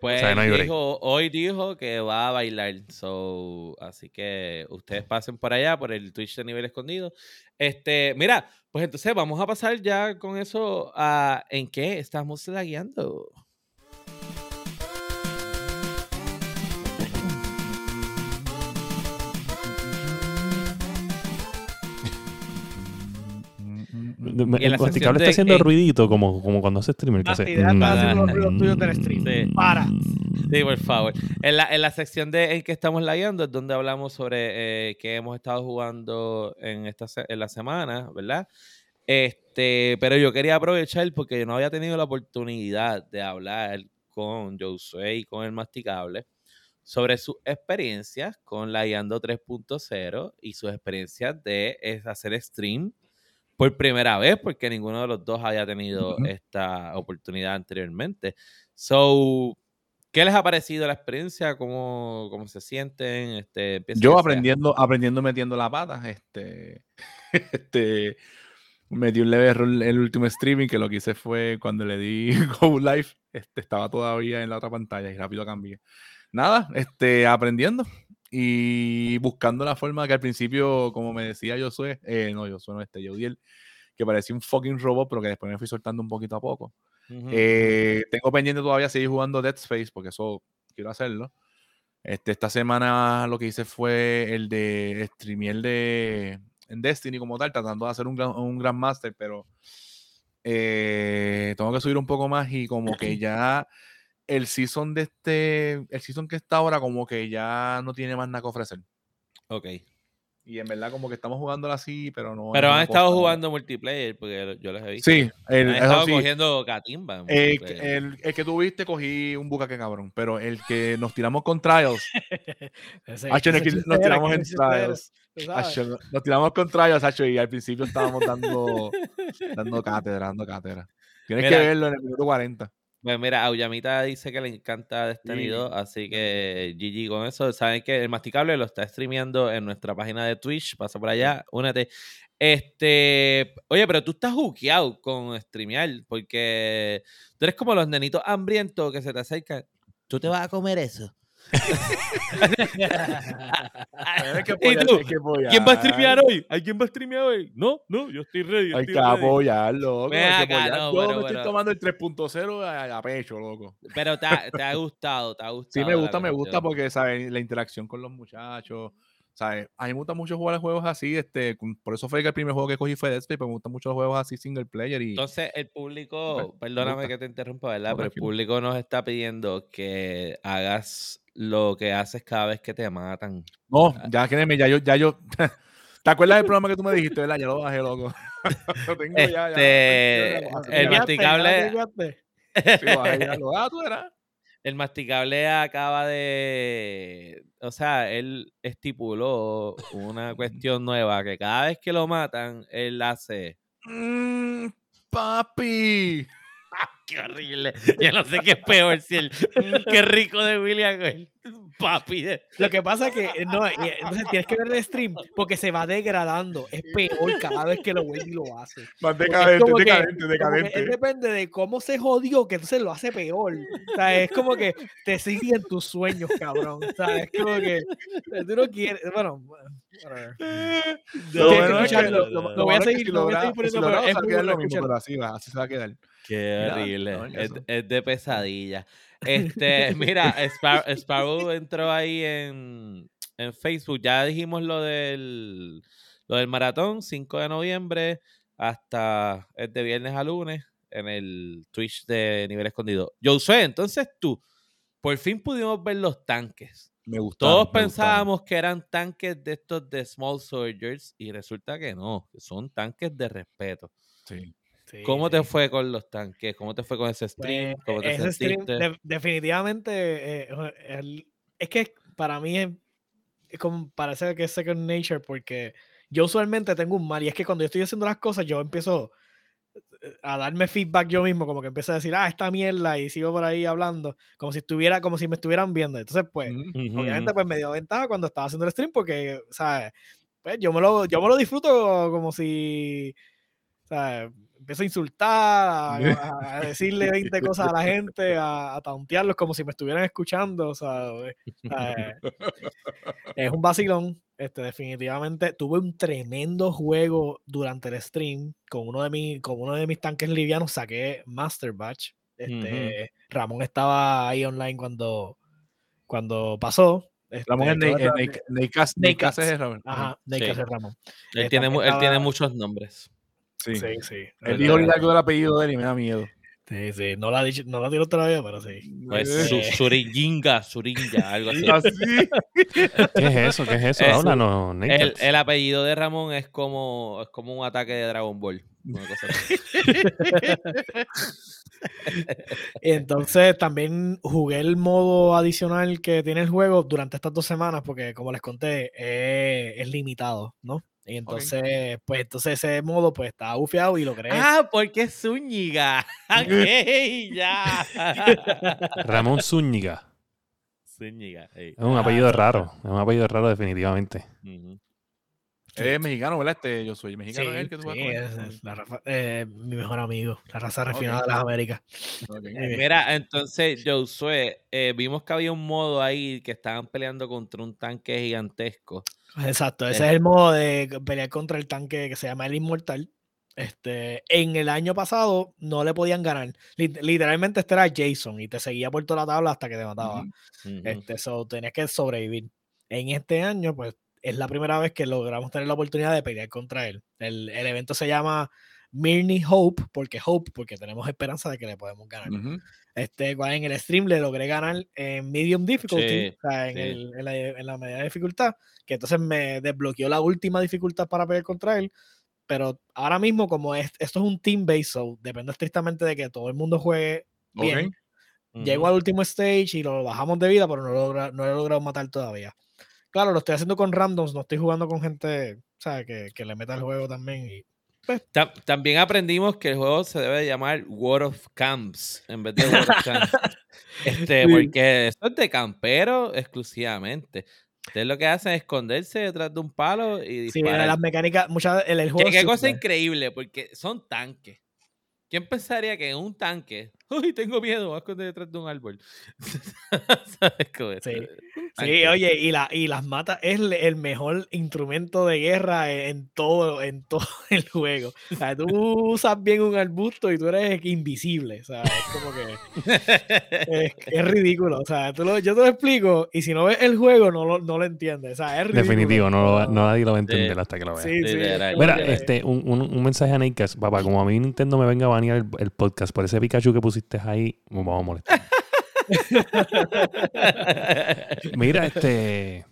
Pues O sea, no hay él break. dijo, hoy dijo que va a bailar. So, así que ustedes pasen por allá, por el Twitch de nivel escondido. Este, mira, pues entonces vamos a pasar ya con eso a en qué estamos lagueando. Me- Y en la el masticable está de haciendo en- ruidito como, como cuando hace streamer. Que hace, está haciendo los mm, ruidos del stream. Sí. Para. Sí, por favor. En la, en la sección de en que estamos lagueando es donde hablamos sobre eh, qué hemos estado jugando en, esta, en la semana, ¿verdad? Este, pero yo quería aprovechar porque yo no había tenido la oportunidad de hablar con Josué y con el Masticable sobre sus experiencias con la Yando 3.0 y sus experiencias de hacer stream por primera vez, porque ninguno de los dos había tenido Ujú. esta oportunidad anteriormente. So, ¿qué les ha parecido la experiencia? ¿Cómo, cómo se sienten? Este, Yo ya sea. aprendiendo, aprendiendo metiendo la pata, este, este, metí un leve error en el último streaming que lo que hice fue cuando le di Go Live, este, estaba todavía en la otra pantalla y rápido cambié. Nada, este, aprendiendo y buscando la forma que al principio, como me decía Josué, eh, no, Josué no, este, Yodiel, que parecía un fucking robot, pero que después me fui soltando un poquito a poco. Ujú. Eh, tengo pendiente todavía seguir jugando Dead Space porque eso quiero hacerlo. Este, esta semana lo que hice fue el de streamear de en Destiny como tal, tratando de hacer un gran, un gran master, pero eh, tengo que subir un poco más y como que ya el season de este, el season que está ahora como que ya no tiene más nada que ofrecer. Ok. Y en verdad como que estamos jugándola así, pero no. Pero han estado jugando multiplayer, porque yo les he visto. Sí, el, han estado sí. cogiendo catimba. en El, el- el que tuviste cogí un bucaque cabrón, pero el que nos tiramos con Trials, Ese- nos, tiramos en Trials. nos tiramos con Trials, Hacho, y al principio estábamos dando, dando cátedra, dando cátedra. Tienes Mira. que verlo en el minuto 40. Pues mira, Auyamita dice que le encanta Destiny Sí. 2, así que GG con eso. Saben que el masticable lo está streameando en nuestra página de Twitch. Pasa por allá, únete. Este, oye, pero tú estás jukeado con streamear, porque tú eres como los nenitos hambrientos que se te acercan. Tú te vas a comer eso. ¿Quién va a streamear hoy? ¿Hay quién va a streamear hoy? No, no, yo estoy ready. Hay estoy que ready. loco. Que apoyar. no, Yo pero- me estoy tomando el 3.0 a, a pecho, loco. Pero te ha, te ha gustado, te ha gustado. Sí, me gusta, me gusta porque, ¿sabes? La interacción con los muchachos. ¿sabes? A mí me gusta mucho jugar a juegos así. Este, por eso fue que el primer juego que cogí fue Dead Space, pero me gustan mucho los juegos así single player. Y Entonces, el público, me perdóname que te interrumpa, ¿verdad? Pero el público nos está pidiendo que hagas lo que haces cada vez que te matan. no, ya créeme, ya yo, ya yo. ¿Te acuerdas del programa que tú me dijiste, verdad? Ya lo bajé, loco. lo tengo ya, ya. Ya, el masticable, sí, lo bajé ya, lo- ah, tú eras. el masticable acaba de, o sea, él estipuló una cuestión nueva que cada vez que lo matan, él hace, Mm, papi. Qué horrible. Yo no sé qué es peor si el, "Mm, qué rico de William, el papi. de- Lo que pasa es que eh, no, y, entonces tienes que ver el stream porque se va degradando. Es peor cada vez que lo ve y lo hace. Más Porque es decadente, que- decadente, decadente. depende de cómo se jodió que entonces lo hace peor. O sea, es como que te sigue en tus sueños, cabrón. O sea, es como que tú no quieres. Bueno, whatever. Lo voy a seguir, poniendo, si logra pero es va a muy quedar bueno lo mismo, escucharlo. pero así va, así se va a quedar. Qué horrible. no, es, de pesadilla. Este, mira, Spar- Sparrow entró ahí en, en Facebook. Ya dijimos lo del, lo del maratón, 5 de noviembre. hasta es de viernes a lunes en el Twitch de Nivel Escondido. Josué, entonces tú, por fin pudimos ver los tanques. Me gustaron. Todos me gustaron. pensábamos que eran tanques de estos de Small Soldiers y resulta que no, son tanques de respeto. Sí. Sí, ¿Cómo sí. te fue con los tanques? ¿Cómo te fue con ese stream? Pues, ¿Cómo te ese stream, de- definitivamente, eh, el- es que para mí es, es como parece que es second nature porque yo usualmente tengo un mal y es que cuando yo estoy haciendo las cosas yo empiezo eh, a darme feedback yo mismo, como que empiezo a decir, ah, esta mierda y sigo por ahí hablando, como si estuviera, como si me estuvieran viendo. Entonces, pues. Ujú, obviamente pues me dio ventaja cuando estaba haciendo el stream porque, ¿sabes? Pues yo me lo, yo me lo disfruto como si, ¿sabes? Empiezo a insultar, a, a decirle 20 cosas a la gente, a, a tauntearlos como si me estuvieran escuchando, o sea, eh, ¿sabes? es un vacilón. Este, definitivamente tuve un tremendo juego durante el stream con uno de mis, con uno de mis tanques livianos, saqué Master Batch. Este, Ramón estaba ahí online cuando, cuando pasó. Ramón es Este, todo es Ramón. Ajá, Sí. Ramón. Él, Eh, tiene, él estaba- muchos nombres. Sí. Sí, sí. Él dijo ahorita algo del apellido de él y me da miedo. Sí, sí. No la, ha dicho- no la tiró todavía, pero sí. Pues Eh. su, Suringa, Suringa, algo así. Así. ¿Qué es eso? ¿Qué es eso? Háblanos, Nate. El, el apellido de Ramón es como, es como un ataque de Dragon Ball. una cosa. Entonces también jugué el modo adicional que tiene el juego durante estas dos semanas, porque como les conté, eh, es limitado, ¿no? Y entonces, pues entonces ese modo pues estaba bufiado y lo creé. ah, porque es Zúñiga. Ok, ya. Ramón Zúñiga. Zúñiga. Es un apellido raro. Es un apellido raro, definitivamente. Es mexicano, ¿verdad? Este, yo soy Sí, mexicano. es el que tú sí, es- es la raza- eh, mi mejor amigo, la raza refinada de las Américas. Eh, Mira, entonces, Josué, eh, vimos que había un modo ahí que estaban peleando contra un tanque gigantesco. Exacto, ese Eh. es el modo de pelear contra el tanque que se llama el Inmortal. Este, en el año pasado no le podían ganar. Lit- Literalmente este era Jason y te seguía por toda la tabla hasta que te mataba. Este, so, tenías que sobrevivir. En este año, pues, es la primera vez que logramos tener la oportunidad de pelear contra él. El, el evento se llama Mirny Hope, porque Hope, porque tenemos esperanza de que le podemos ganar. Ujú. Este, cual en el stream le logré ganar en medium difficulty, Sí, o sea, en, sí. el- en la, en la medida de dificultad, que entonces me desbloqueó la última dificultad para pelear contra él. Pero ahora mismo, como es- esto es un team base, so depende estrictamente de que todo el mundo juegue bien. Ok. Ujú. Llego al último stage y lo bajamos de vida, pero no, lo logra- no lo he logrado matar todavía. Claro, lo estoy haciendo con randoms, no estoy jugando con gente ¿sabes? Que, que le meta el juego también. Y, Ta- También aprendimos que el juego se debe llamar War of Camps en vez de War of Camps. Este, Sí. Porque eso es de campero exclusivamente. Ustedes lo que hacen es esconderse detrás de un palo y sí, disparar. las mecánicas, muchas, el, el Que- juego. qué sí, cosa pues, increíble, porque son tanques. ¿Quién pensaría que en un tanque, uy, tengo miedo, voy a esconder detrás de un árbol? ¿Sabes cómo es? Sí. Sí, oye, y, la, y las matas es el mejor instrumento de guerra e, en todo, en todo el juego. O sea, tú usas bien un arbusto y tú eres invisible. O sea, es como que es, es ridículo. O sea, tú lo- yo te lo explico y si no ves el juego no lo, no lo entiendes. O sea, es ridículo. Definitivo, no, lo no nadie lo va a entender Sí. hasta que lo vea. Sí, sí. Mira, este, un, un, un mensaje a Nakers, papá, como a mí Nintendo me venga a banear el, el podcast por ese Pikachu que pusiste ahí, me vamos a molestar. Mira, este,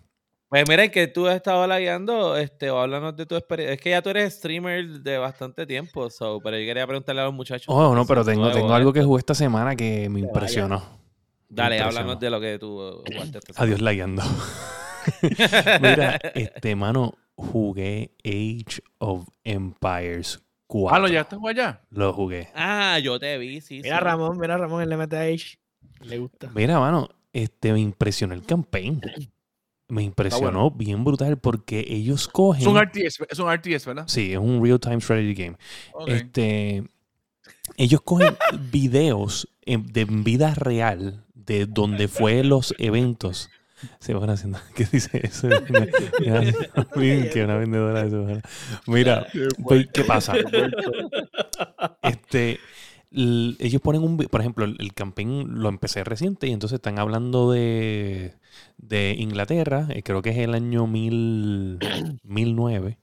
Pues mira, que tú has estado lagueando, este, o háblanos de tu experiencia. Es que ya tú eres streamer de bastante tiempo, so, pero yo quería preguntarle a los muchachos. oh, no, pero tengo, tengo en algo que jugué esta semana que me impresionó. Me Dale, impresionó. háblanos de lo que tú jugaste Adiós, lagueando. Mira, este, mano, jugué Age of Empires 4. Ah, ¿lo llegaste a jugar ya? Lo jugué. Ah, yo te vi, sí, Mira sí. Ramón, mira Ramón, a Age. Le gusta. Mira, mano, este, me impresionó el campaign. Me impresionó bien brutal porque ellos cogen... Es un RTS, es un RTS, ¿verdad? Sí, es un real-time strategy game. Este, ellos cogen videos en- de vida real de donde fue los eventos. Se van haciendo. ¿Qué dice eso? Mira, que una vendedora de eso. Mira, ¿qué pasa? Este, ellos ponen un, por ejemplo, el, campaign lo empecé reciente y entonces están hablando de, de Inglaterra, eh, creo que es el año mil, 1009,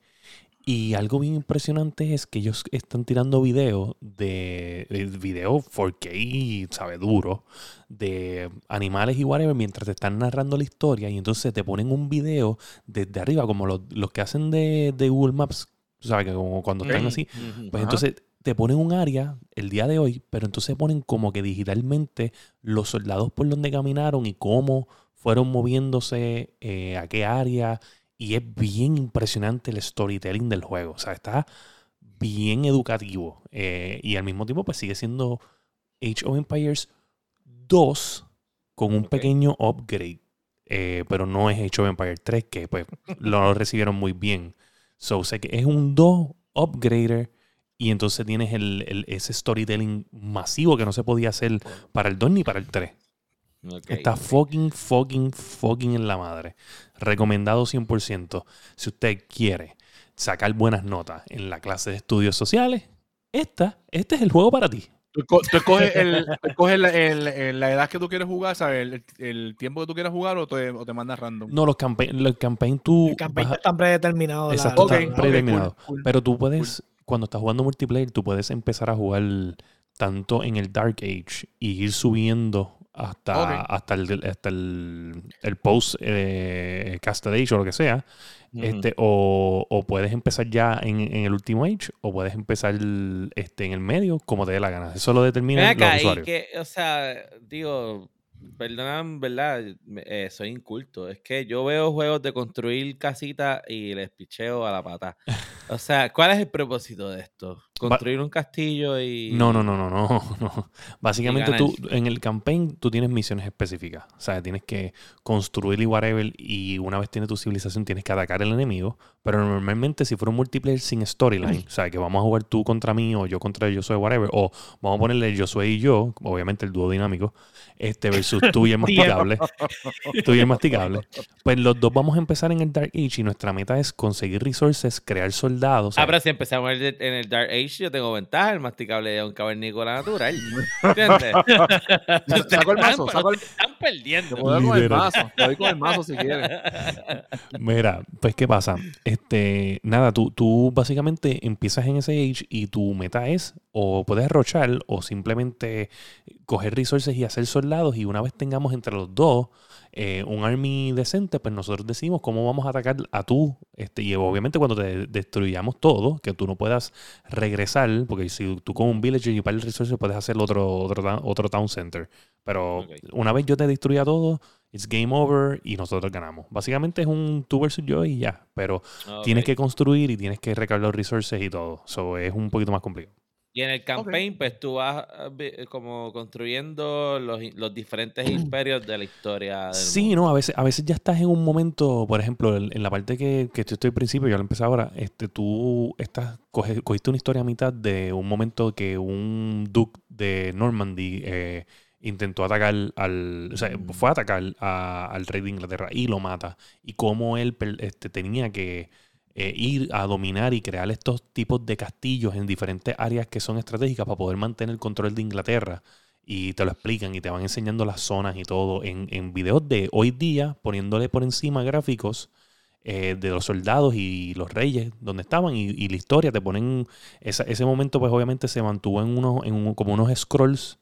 Y algo bien impresionante es que ellos están tirando videos de, de video 4K, sabe, duro, de animales y whatever, mientras te están narrando la historia. Y entonces te ponen un video desde arriba, como los, los que hacen de, de Google Maps, ¿sabes? Que como cuando están así. Pues Ajá. entonces te ponen un área el día de hoy, pero entonces ponen como que digitalmente los soldados por donde caminaron y cómo fueron moviéndose, eh, a qué área. Y es bien impresionante el storytelling del juego. O sea, está bien educativo. eh, y al mismo tiempo, pues sigue siendo Age of Empires 2 con un pequeño upgrade. eh, pero no es Age of Empires 3, que pues lo recibieron muy bien. So, sé que es un 2 upgrader. Y entonces tienes el, el- ese storytelling masivo que no se podía hacer para el 2 ni para el 3. Está fucking, fucking, fucking en la madre. Recomendado 100%. Si usted quiere sacar buenas notas en la clase de estudios sociales, esta, este es el juego para ti. Tú, co- tú escoges, el, tú escoges la, el- el- la edad que tú quieres jugar, ¿sabes? El, el tiempo que tú quieras jugar o te, o te mandas random. No, los campaign, los campaign tú... El campaign la- Exacto, está predeterminado. cool, cool. Pero tú puedes, cuando estás jugando multiplayer, tú puedes empezar a jugar tanto en el Dark Age y ir subiendo hasta, hasta, el, hasta el, el post eh, Casted Age o lo que sea. Este, o, o puedes empezar ya en, en el último age, o puedes empezar este, en el medio, como te dé la gana. Eso lo y usuarios. que, o sea, digo, perdonan, ¿verdad? Eh, soy inculto. Es que yo veo juegos de construir casitas y les picheo a la pata. O sea, ¿cuál es el propósito de esto? ¿Construir un castillo y...? No, no, no, no, no, no. Básicamente tú, en el campaign, tú tienes misiones específicas. O sea, tienes que construir y whatever, y una vez tienes tu civilización, tienes que atacar al enemigo. Pero normalmente, si fuera un multiplayer sin storyline, o sea, que vamos a jugar tú contra mí, o yo contra yo soy whatever, o vamos a ponerle yo soy y yo, obviamente el dúo dinámico, este versus tú y el masticable. tú y el masticable. Pues los dos vamos a empezar en el Dark Age, y nuestra meta es conseguir resources, crear soldados. Ah, pero si empezamos en el Dark Age, yo tengo ventaja. El masticable es un cavernícola natural. ¿Entiendes? Saco el mazo, saco el- Están perdiendo. Te puedo con el mazo. Te doy con el mazo si quieres. Mira, pues ¿qué pasa? Este, nada, tú, tú básicamente empiezas en ese age y tu meta es o puedes rochar o simplemente coger resources y hacer soldados y una vez tengamos entre los dos eh, un army decente, pues nosotros decidimos cómo vamos a atacar a tú. Este, y obviamente cuando te destruyamos todo, que tú no puedas regresar, porque si tú con un villager y un par de resources puedes hacer otro, otro, town- otro town center. Pero una vez yo te destruya todo, it's game over y nosotros ganamos. Básicamente es un tú versus yo y ya. Pero tienes que construir y tienes que recargar los resources y todo. Es un poquito más complicado. Y en el campaign, pues tú vas ah, vi- como construyendo los, los diferentes imperios de la historia. Del Sí, mundo. no, a veces, a veces ya estás en un momento, por ejemplo, en, en la parte que, que estoy al principio, yo lo empecé ahora, este, tú estás, coge- cogiste una historia a mitad de un momento que un duque de Normandy eh, intentó atacar al, o sea, fue a atacar a- al rey de Inglaterra y lo mata. Y cómo él este, tenía que eh, ir a dominar y crear estos tipos de castillos en diferentes áreas que son estratégicas para poder mantener el control de Inglaterra. Y te lo explican y te van enseñando las zonas y todo en, en videos de hoy día, poniéndole por encima gráficos eh, de los soldados y los reyes, donde estaban. Y, y la historia, te ponen, esa- ese momento pues obviamente se mantuvo en unos, en un- como unos scrolls.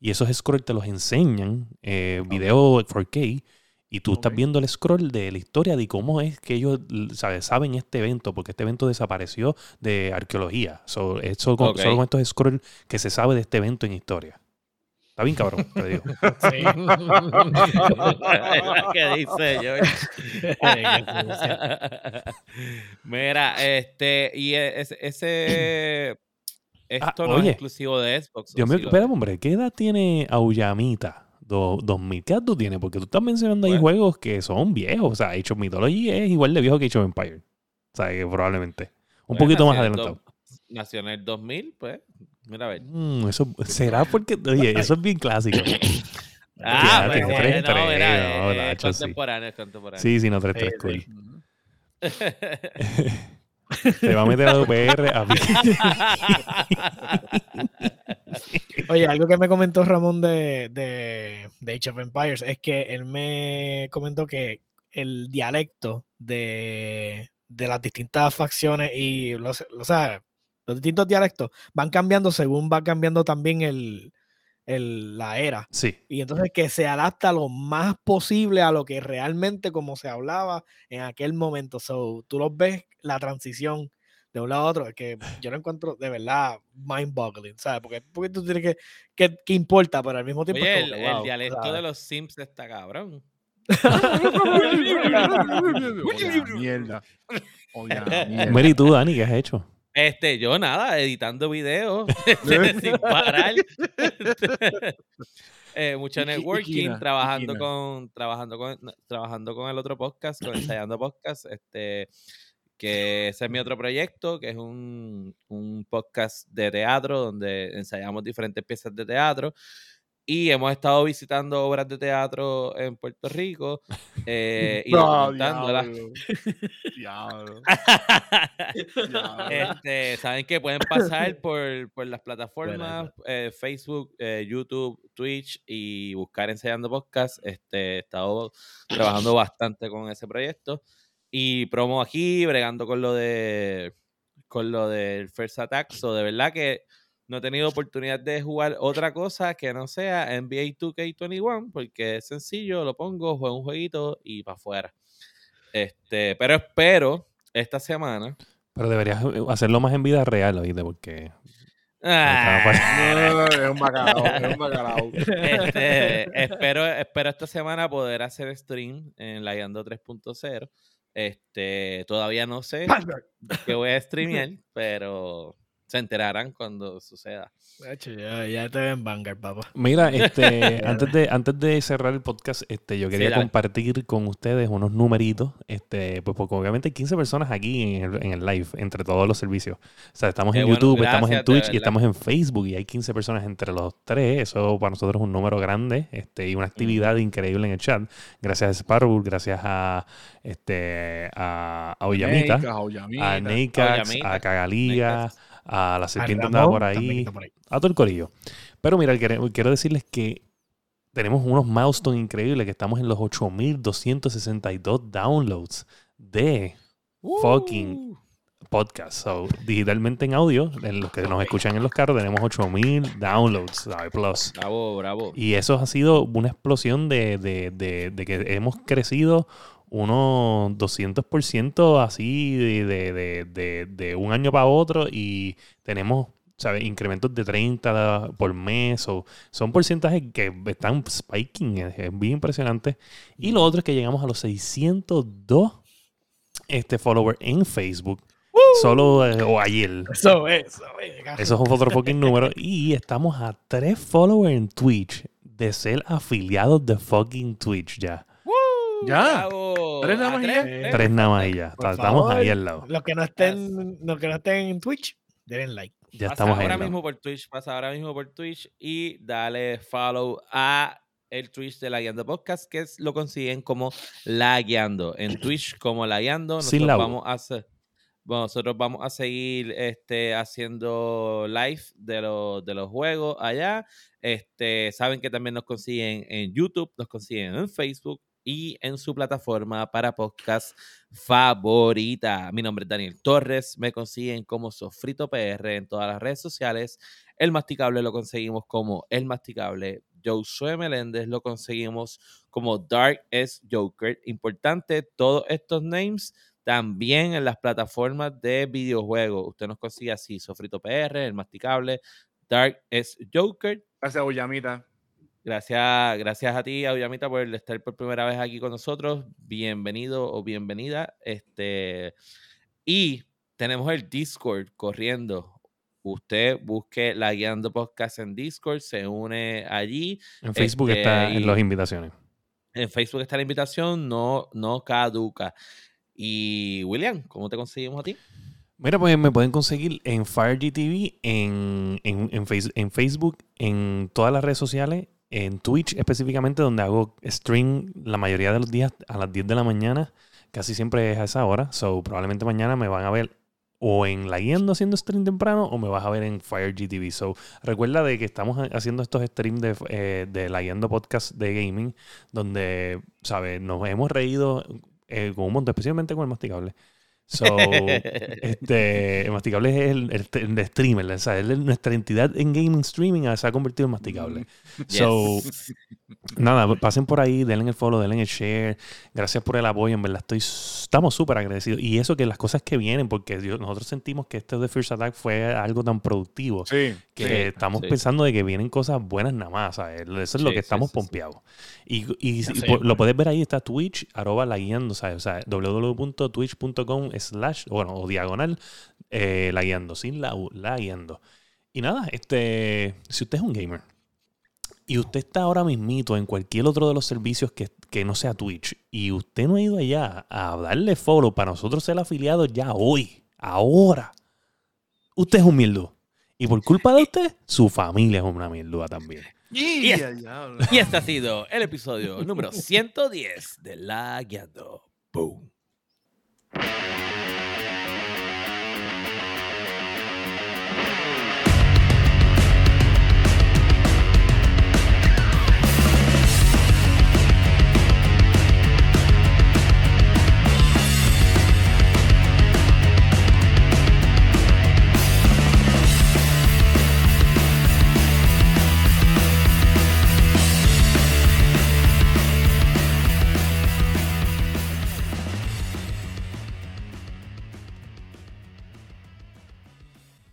Y esos scrolls te los enseñan, eh, video 4K, y tú estás viendo el scroll de la historia de cómo es que ellos saben este evento, porque este evento desapareció de arqueología. So, es solo con, Ok. solo con estos scrolls que se sabe de este evento en historia. Está bien, cabrón, te digo. Sí. ¿Qué dice yo? Mira, este, y e- ese, ese- esto no Ah, oye. es exclusivo de Xbox. ¿o Dios mío, espera, es? hombre, ¿qué edad tiene Aullamita? Do- 2000. ¿Qué edad tú tienes? Porque tú estás mencionando ahí Bueno. juegos que son viejos. O sea, Age of Mythology es igual de viejo que Age of Empire. O sea, que probablemente. Un Pues, poquito más adelantado. dos- Nació en el 2000, pues. Mira a ver. Mm, eso será porque, oye, eso es bien clásico. Ah, Fíjate, pues, tres, eh, no, no, eh, es Nacho, sí. contemporáneo, es contemporáneo. Sí, sí, no, 3 3 Sí, cool. Te va a meter a UPR Oye, algo que me comentó Ramón de, de, Age of Empires es que él me comentó que el dialecto de, de las distintas facciones y los, sea, los distintos dialectos van cambiando según va cambiando también el, el- la era. Sí. Y entonces que se adapta lo más posible a lo que realmente como se hablaba en aquel momento. So, tú los ves la transición de un lado a otro, que yo lo encuentro de verdad mind-boggling, ¿sabes? Porque, porque tú tienes que, que, que importa, pero al mismo tiempo Oye, es el, el wow, dialecto ¿sabes? de los Sims está cabrón. Oye, mierda. Oye, mierda. Mira, ¿y tú, Dani, qué has hecho? Este, yo nada, editando videos este, sin parar. Eh, mucho networking, trabajando con, trabajando con, trabajando con el otro podcast, con Ensayando Podcast, este, que ese es mi otro proyecto, que es un, un podcast de teatro donde ensayamos diferentes piezas de teatro. Y hemos estado visitando obras de teatro en Puerto Rico eh, y No, documentándolas. diablo. Diablo. Este, saben que pueden pasar por, por las plataformas eh, Facebook, eh, YouTube, Twitch y buscar Enseñando Podcast. Este, he estado trabajando bastante con ese proyecto y promo aquí, bregando con lo de con lo del First Attack. So, de verdad que no he tenido oportunidad de jugar otra cosa que no sea NBA 2K21 porque es sencillo, lo pongo, juego un jueguito y para afuera. Este, pero espero esta semana Pero deberías eh, hacerlo más en vida real, oíste, porque... Ah, No, es un bacalao, es un bacalao. este, espero, espero esta semana poder hacer stream en la Yando 3.0. Este, todavía no sé qué voy a streamear, pero se enterarán cuando suceda. Ya, ya te ven banger, papá. Mira, este, antes de, antes de cerrar el podcast, este, yo quería compartir con ustedes unos numeritos, este, pues porque obviamente hay 15 personas aquí en el, en el live, entre todos los servicios. O sea, estamos Qué en bueno, YouTube, estamos en Twitch y estamos en Facebook y hay 15 personas entre los tres. Eso para nosotros es un número grande, este, y una actividad increíble en el chat. Gracias a Sparrow, gracias a este a, a Oyamita. a Neikax, Oyamita, a Cagalía, Neikax. A la serpiente andaba por ahí está por ahí. a todo el corillo. Pero mira, quiero, quiero decirles que tenemos unos milestones increíbles, que estamos en los 8262 downloads de fucking podcast. So, digitalmente en audio, en los que nos escuchan en los carros, tenemos 8000 downloads, ¿sabes? Plus. Bravo, bravo. Y eso ha sido una explosión de, de- de- de que hemos crecido unos 200% así de, de- de- de- un año para otro y tenemos ¿sabes? incrementos de 30 por mes. o son porcentajes que están spiking, es, es bien impresionante. Y lo otro es que llegamos a los 602 este, followers en Facebook. Solo eh, o ayer. Eso es, eso es. Eso es otro fucking número. Y estamos a tres followers en Twitch de ser afiliados de fucking Twitch ya. Ya. Bravo. Tres nada ¿A más y ya. tres? Nada más y ya. Estamos ahí al lado. Los que no estén, los que no estén en Twitch, denle like. Ya Pasa estamos ahí ahora mismo por Twitch, pasa ahora mismo por Twitch y dale follow a el Twitch de La Guiando Podcast, que es, lo consiguen como La Guiando. En Twitch como La Guiando. Sin Nosotros la U. vamos a hacer- bueno, nosotros vamos a seguir este, haciendo live de, los de los juegos allá. Este, saben que también nos consiguen en YouTube, nos consiguen en Facebook y en su plataforma para podcast favorita. Mi nombre es Daniel Torres, me consiguen como Sofrito PR en todas las redes sociales. El Masticable lo conseguimos como El Masticable. Josué Meléndez lo conseguimos como Dark S Joker. Importante, todos estos names también en las plataformas de videojuegos. Usted nos consigue así, Sofrito PR, El Masticable, Dark S Joker. Gracias, Oyamita. Gracias, gracias a ti, Auyamita, por estar por primera vez aquí con nosotros. Bienvenido o bienvenida. Este, y tenemos el Discord corriendo. Usted busque la Guiando Podcast en Discord, se une allí. En Facebook Este, está en las invitaciones. En Facebook está la invitación, no, no caduca. Y William, ¿cómo te conseguimos a ti? Mira, pues me pueden conseguir en FireGTV, en, en, en, Face- en Facebook, en todas las redes sociales, en Twitch específicamente, donde hago stream la mayoría de los días a las 10 de la mañana. Casi siempre es a esa hora. So, probablemente mañana me van a ver o en La Guiando haciendo stream temprano o me vas a ver en FireGTV. So, recuerda de que estamos ha- haciendo estos streams de, eh, de La Guiando Podcast de Gaming, donde, ¿sabes? Nos hemos reído eh, con un montón, especialmente con el masticable. So, este, Masticable es el, el, el streamer, o sea, él- nuestra entidad en gaming streaming se ha convertido en Masticable. So, Yes. nada, pasen por ahí, denle el follow, denle el share. Gracias por el apoyo, en verdad estoy, estamos súper agradecidos. Y eso que las cosas que vienen, porque Dios- nosotros sentimos que este de First Attack fue algo tan productivo Sí. que Sí, estamos sí. pensando de que vienen cosas buenas nada más. ¿sabes? Eso es lo que sí, estamos sí, sí. pompeados. Y, lo puedes ver ahí, está Twitch, arroba la guiando, ¿sabes? O sea, www.twitch.com slash, bueno, o diagonal, eh, la guiando, sin la U, la guiando. Y nada, este, si usted es un gamer y usted está ahora mismito en cualquier otro de los servicios que, que no sea Twitch y usted no ha ido allá a darle follow para nosotros ser afiliados ya hoy, ahora, usted es un mierdo. Y por culpa de usted, su familia es una mierda también. Y, es- y este ha sido el episodio número 110 de La Guiando. Boom. Thank you.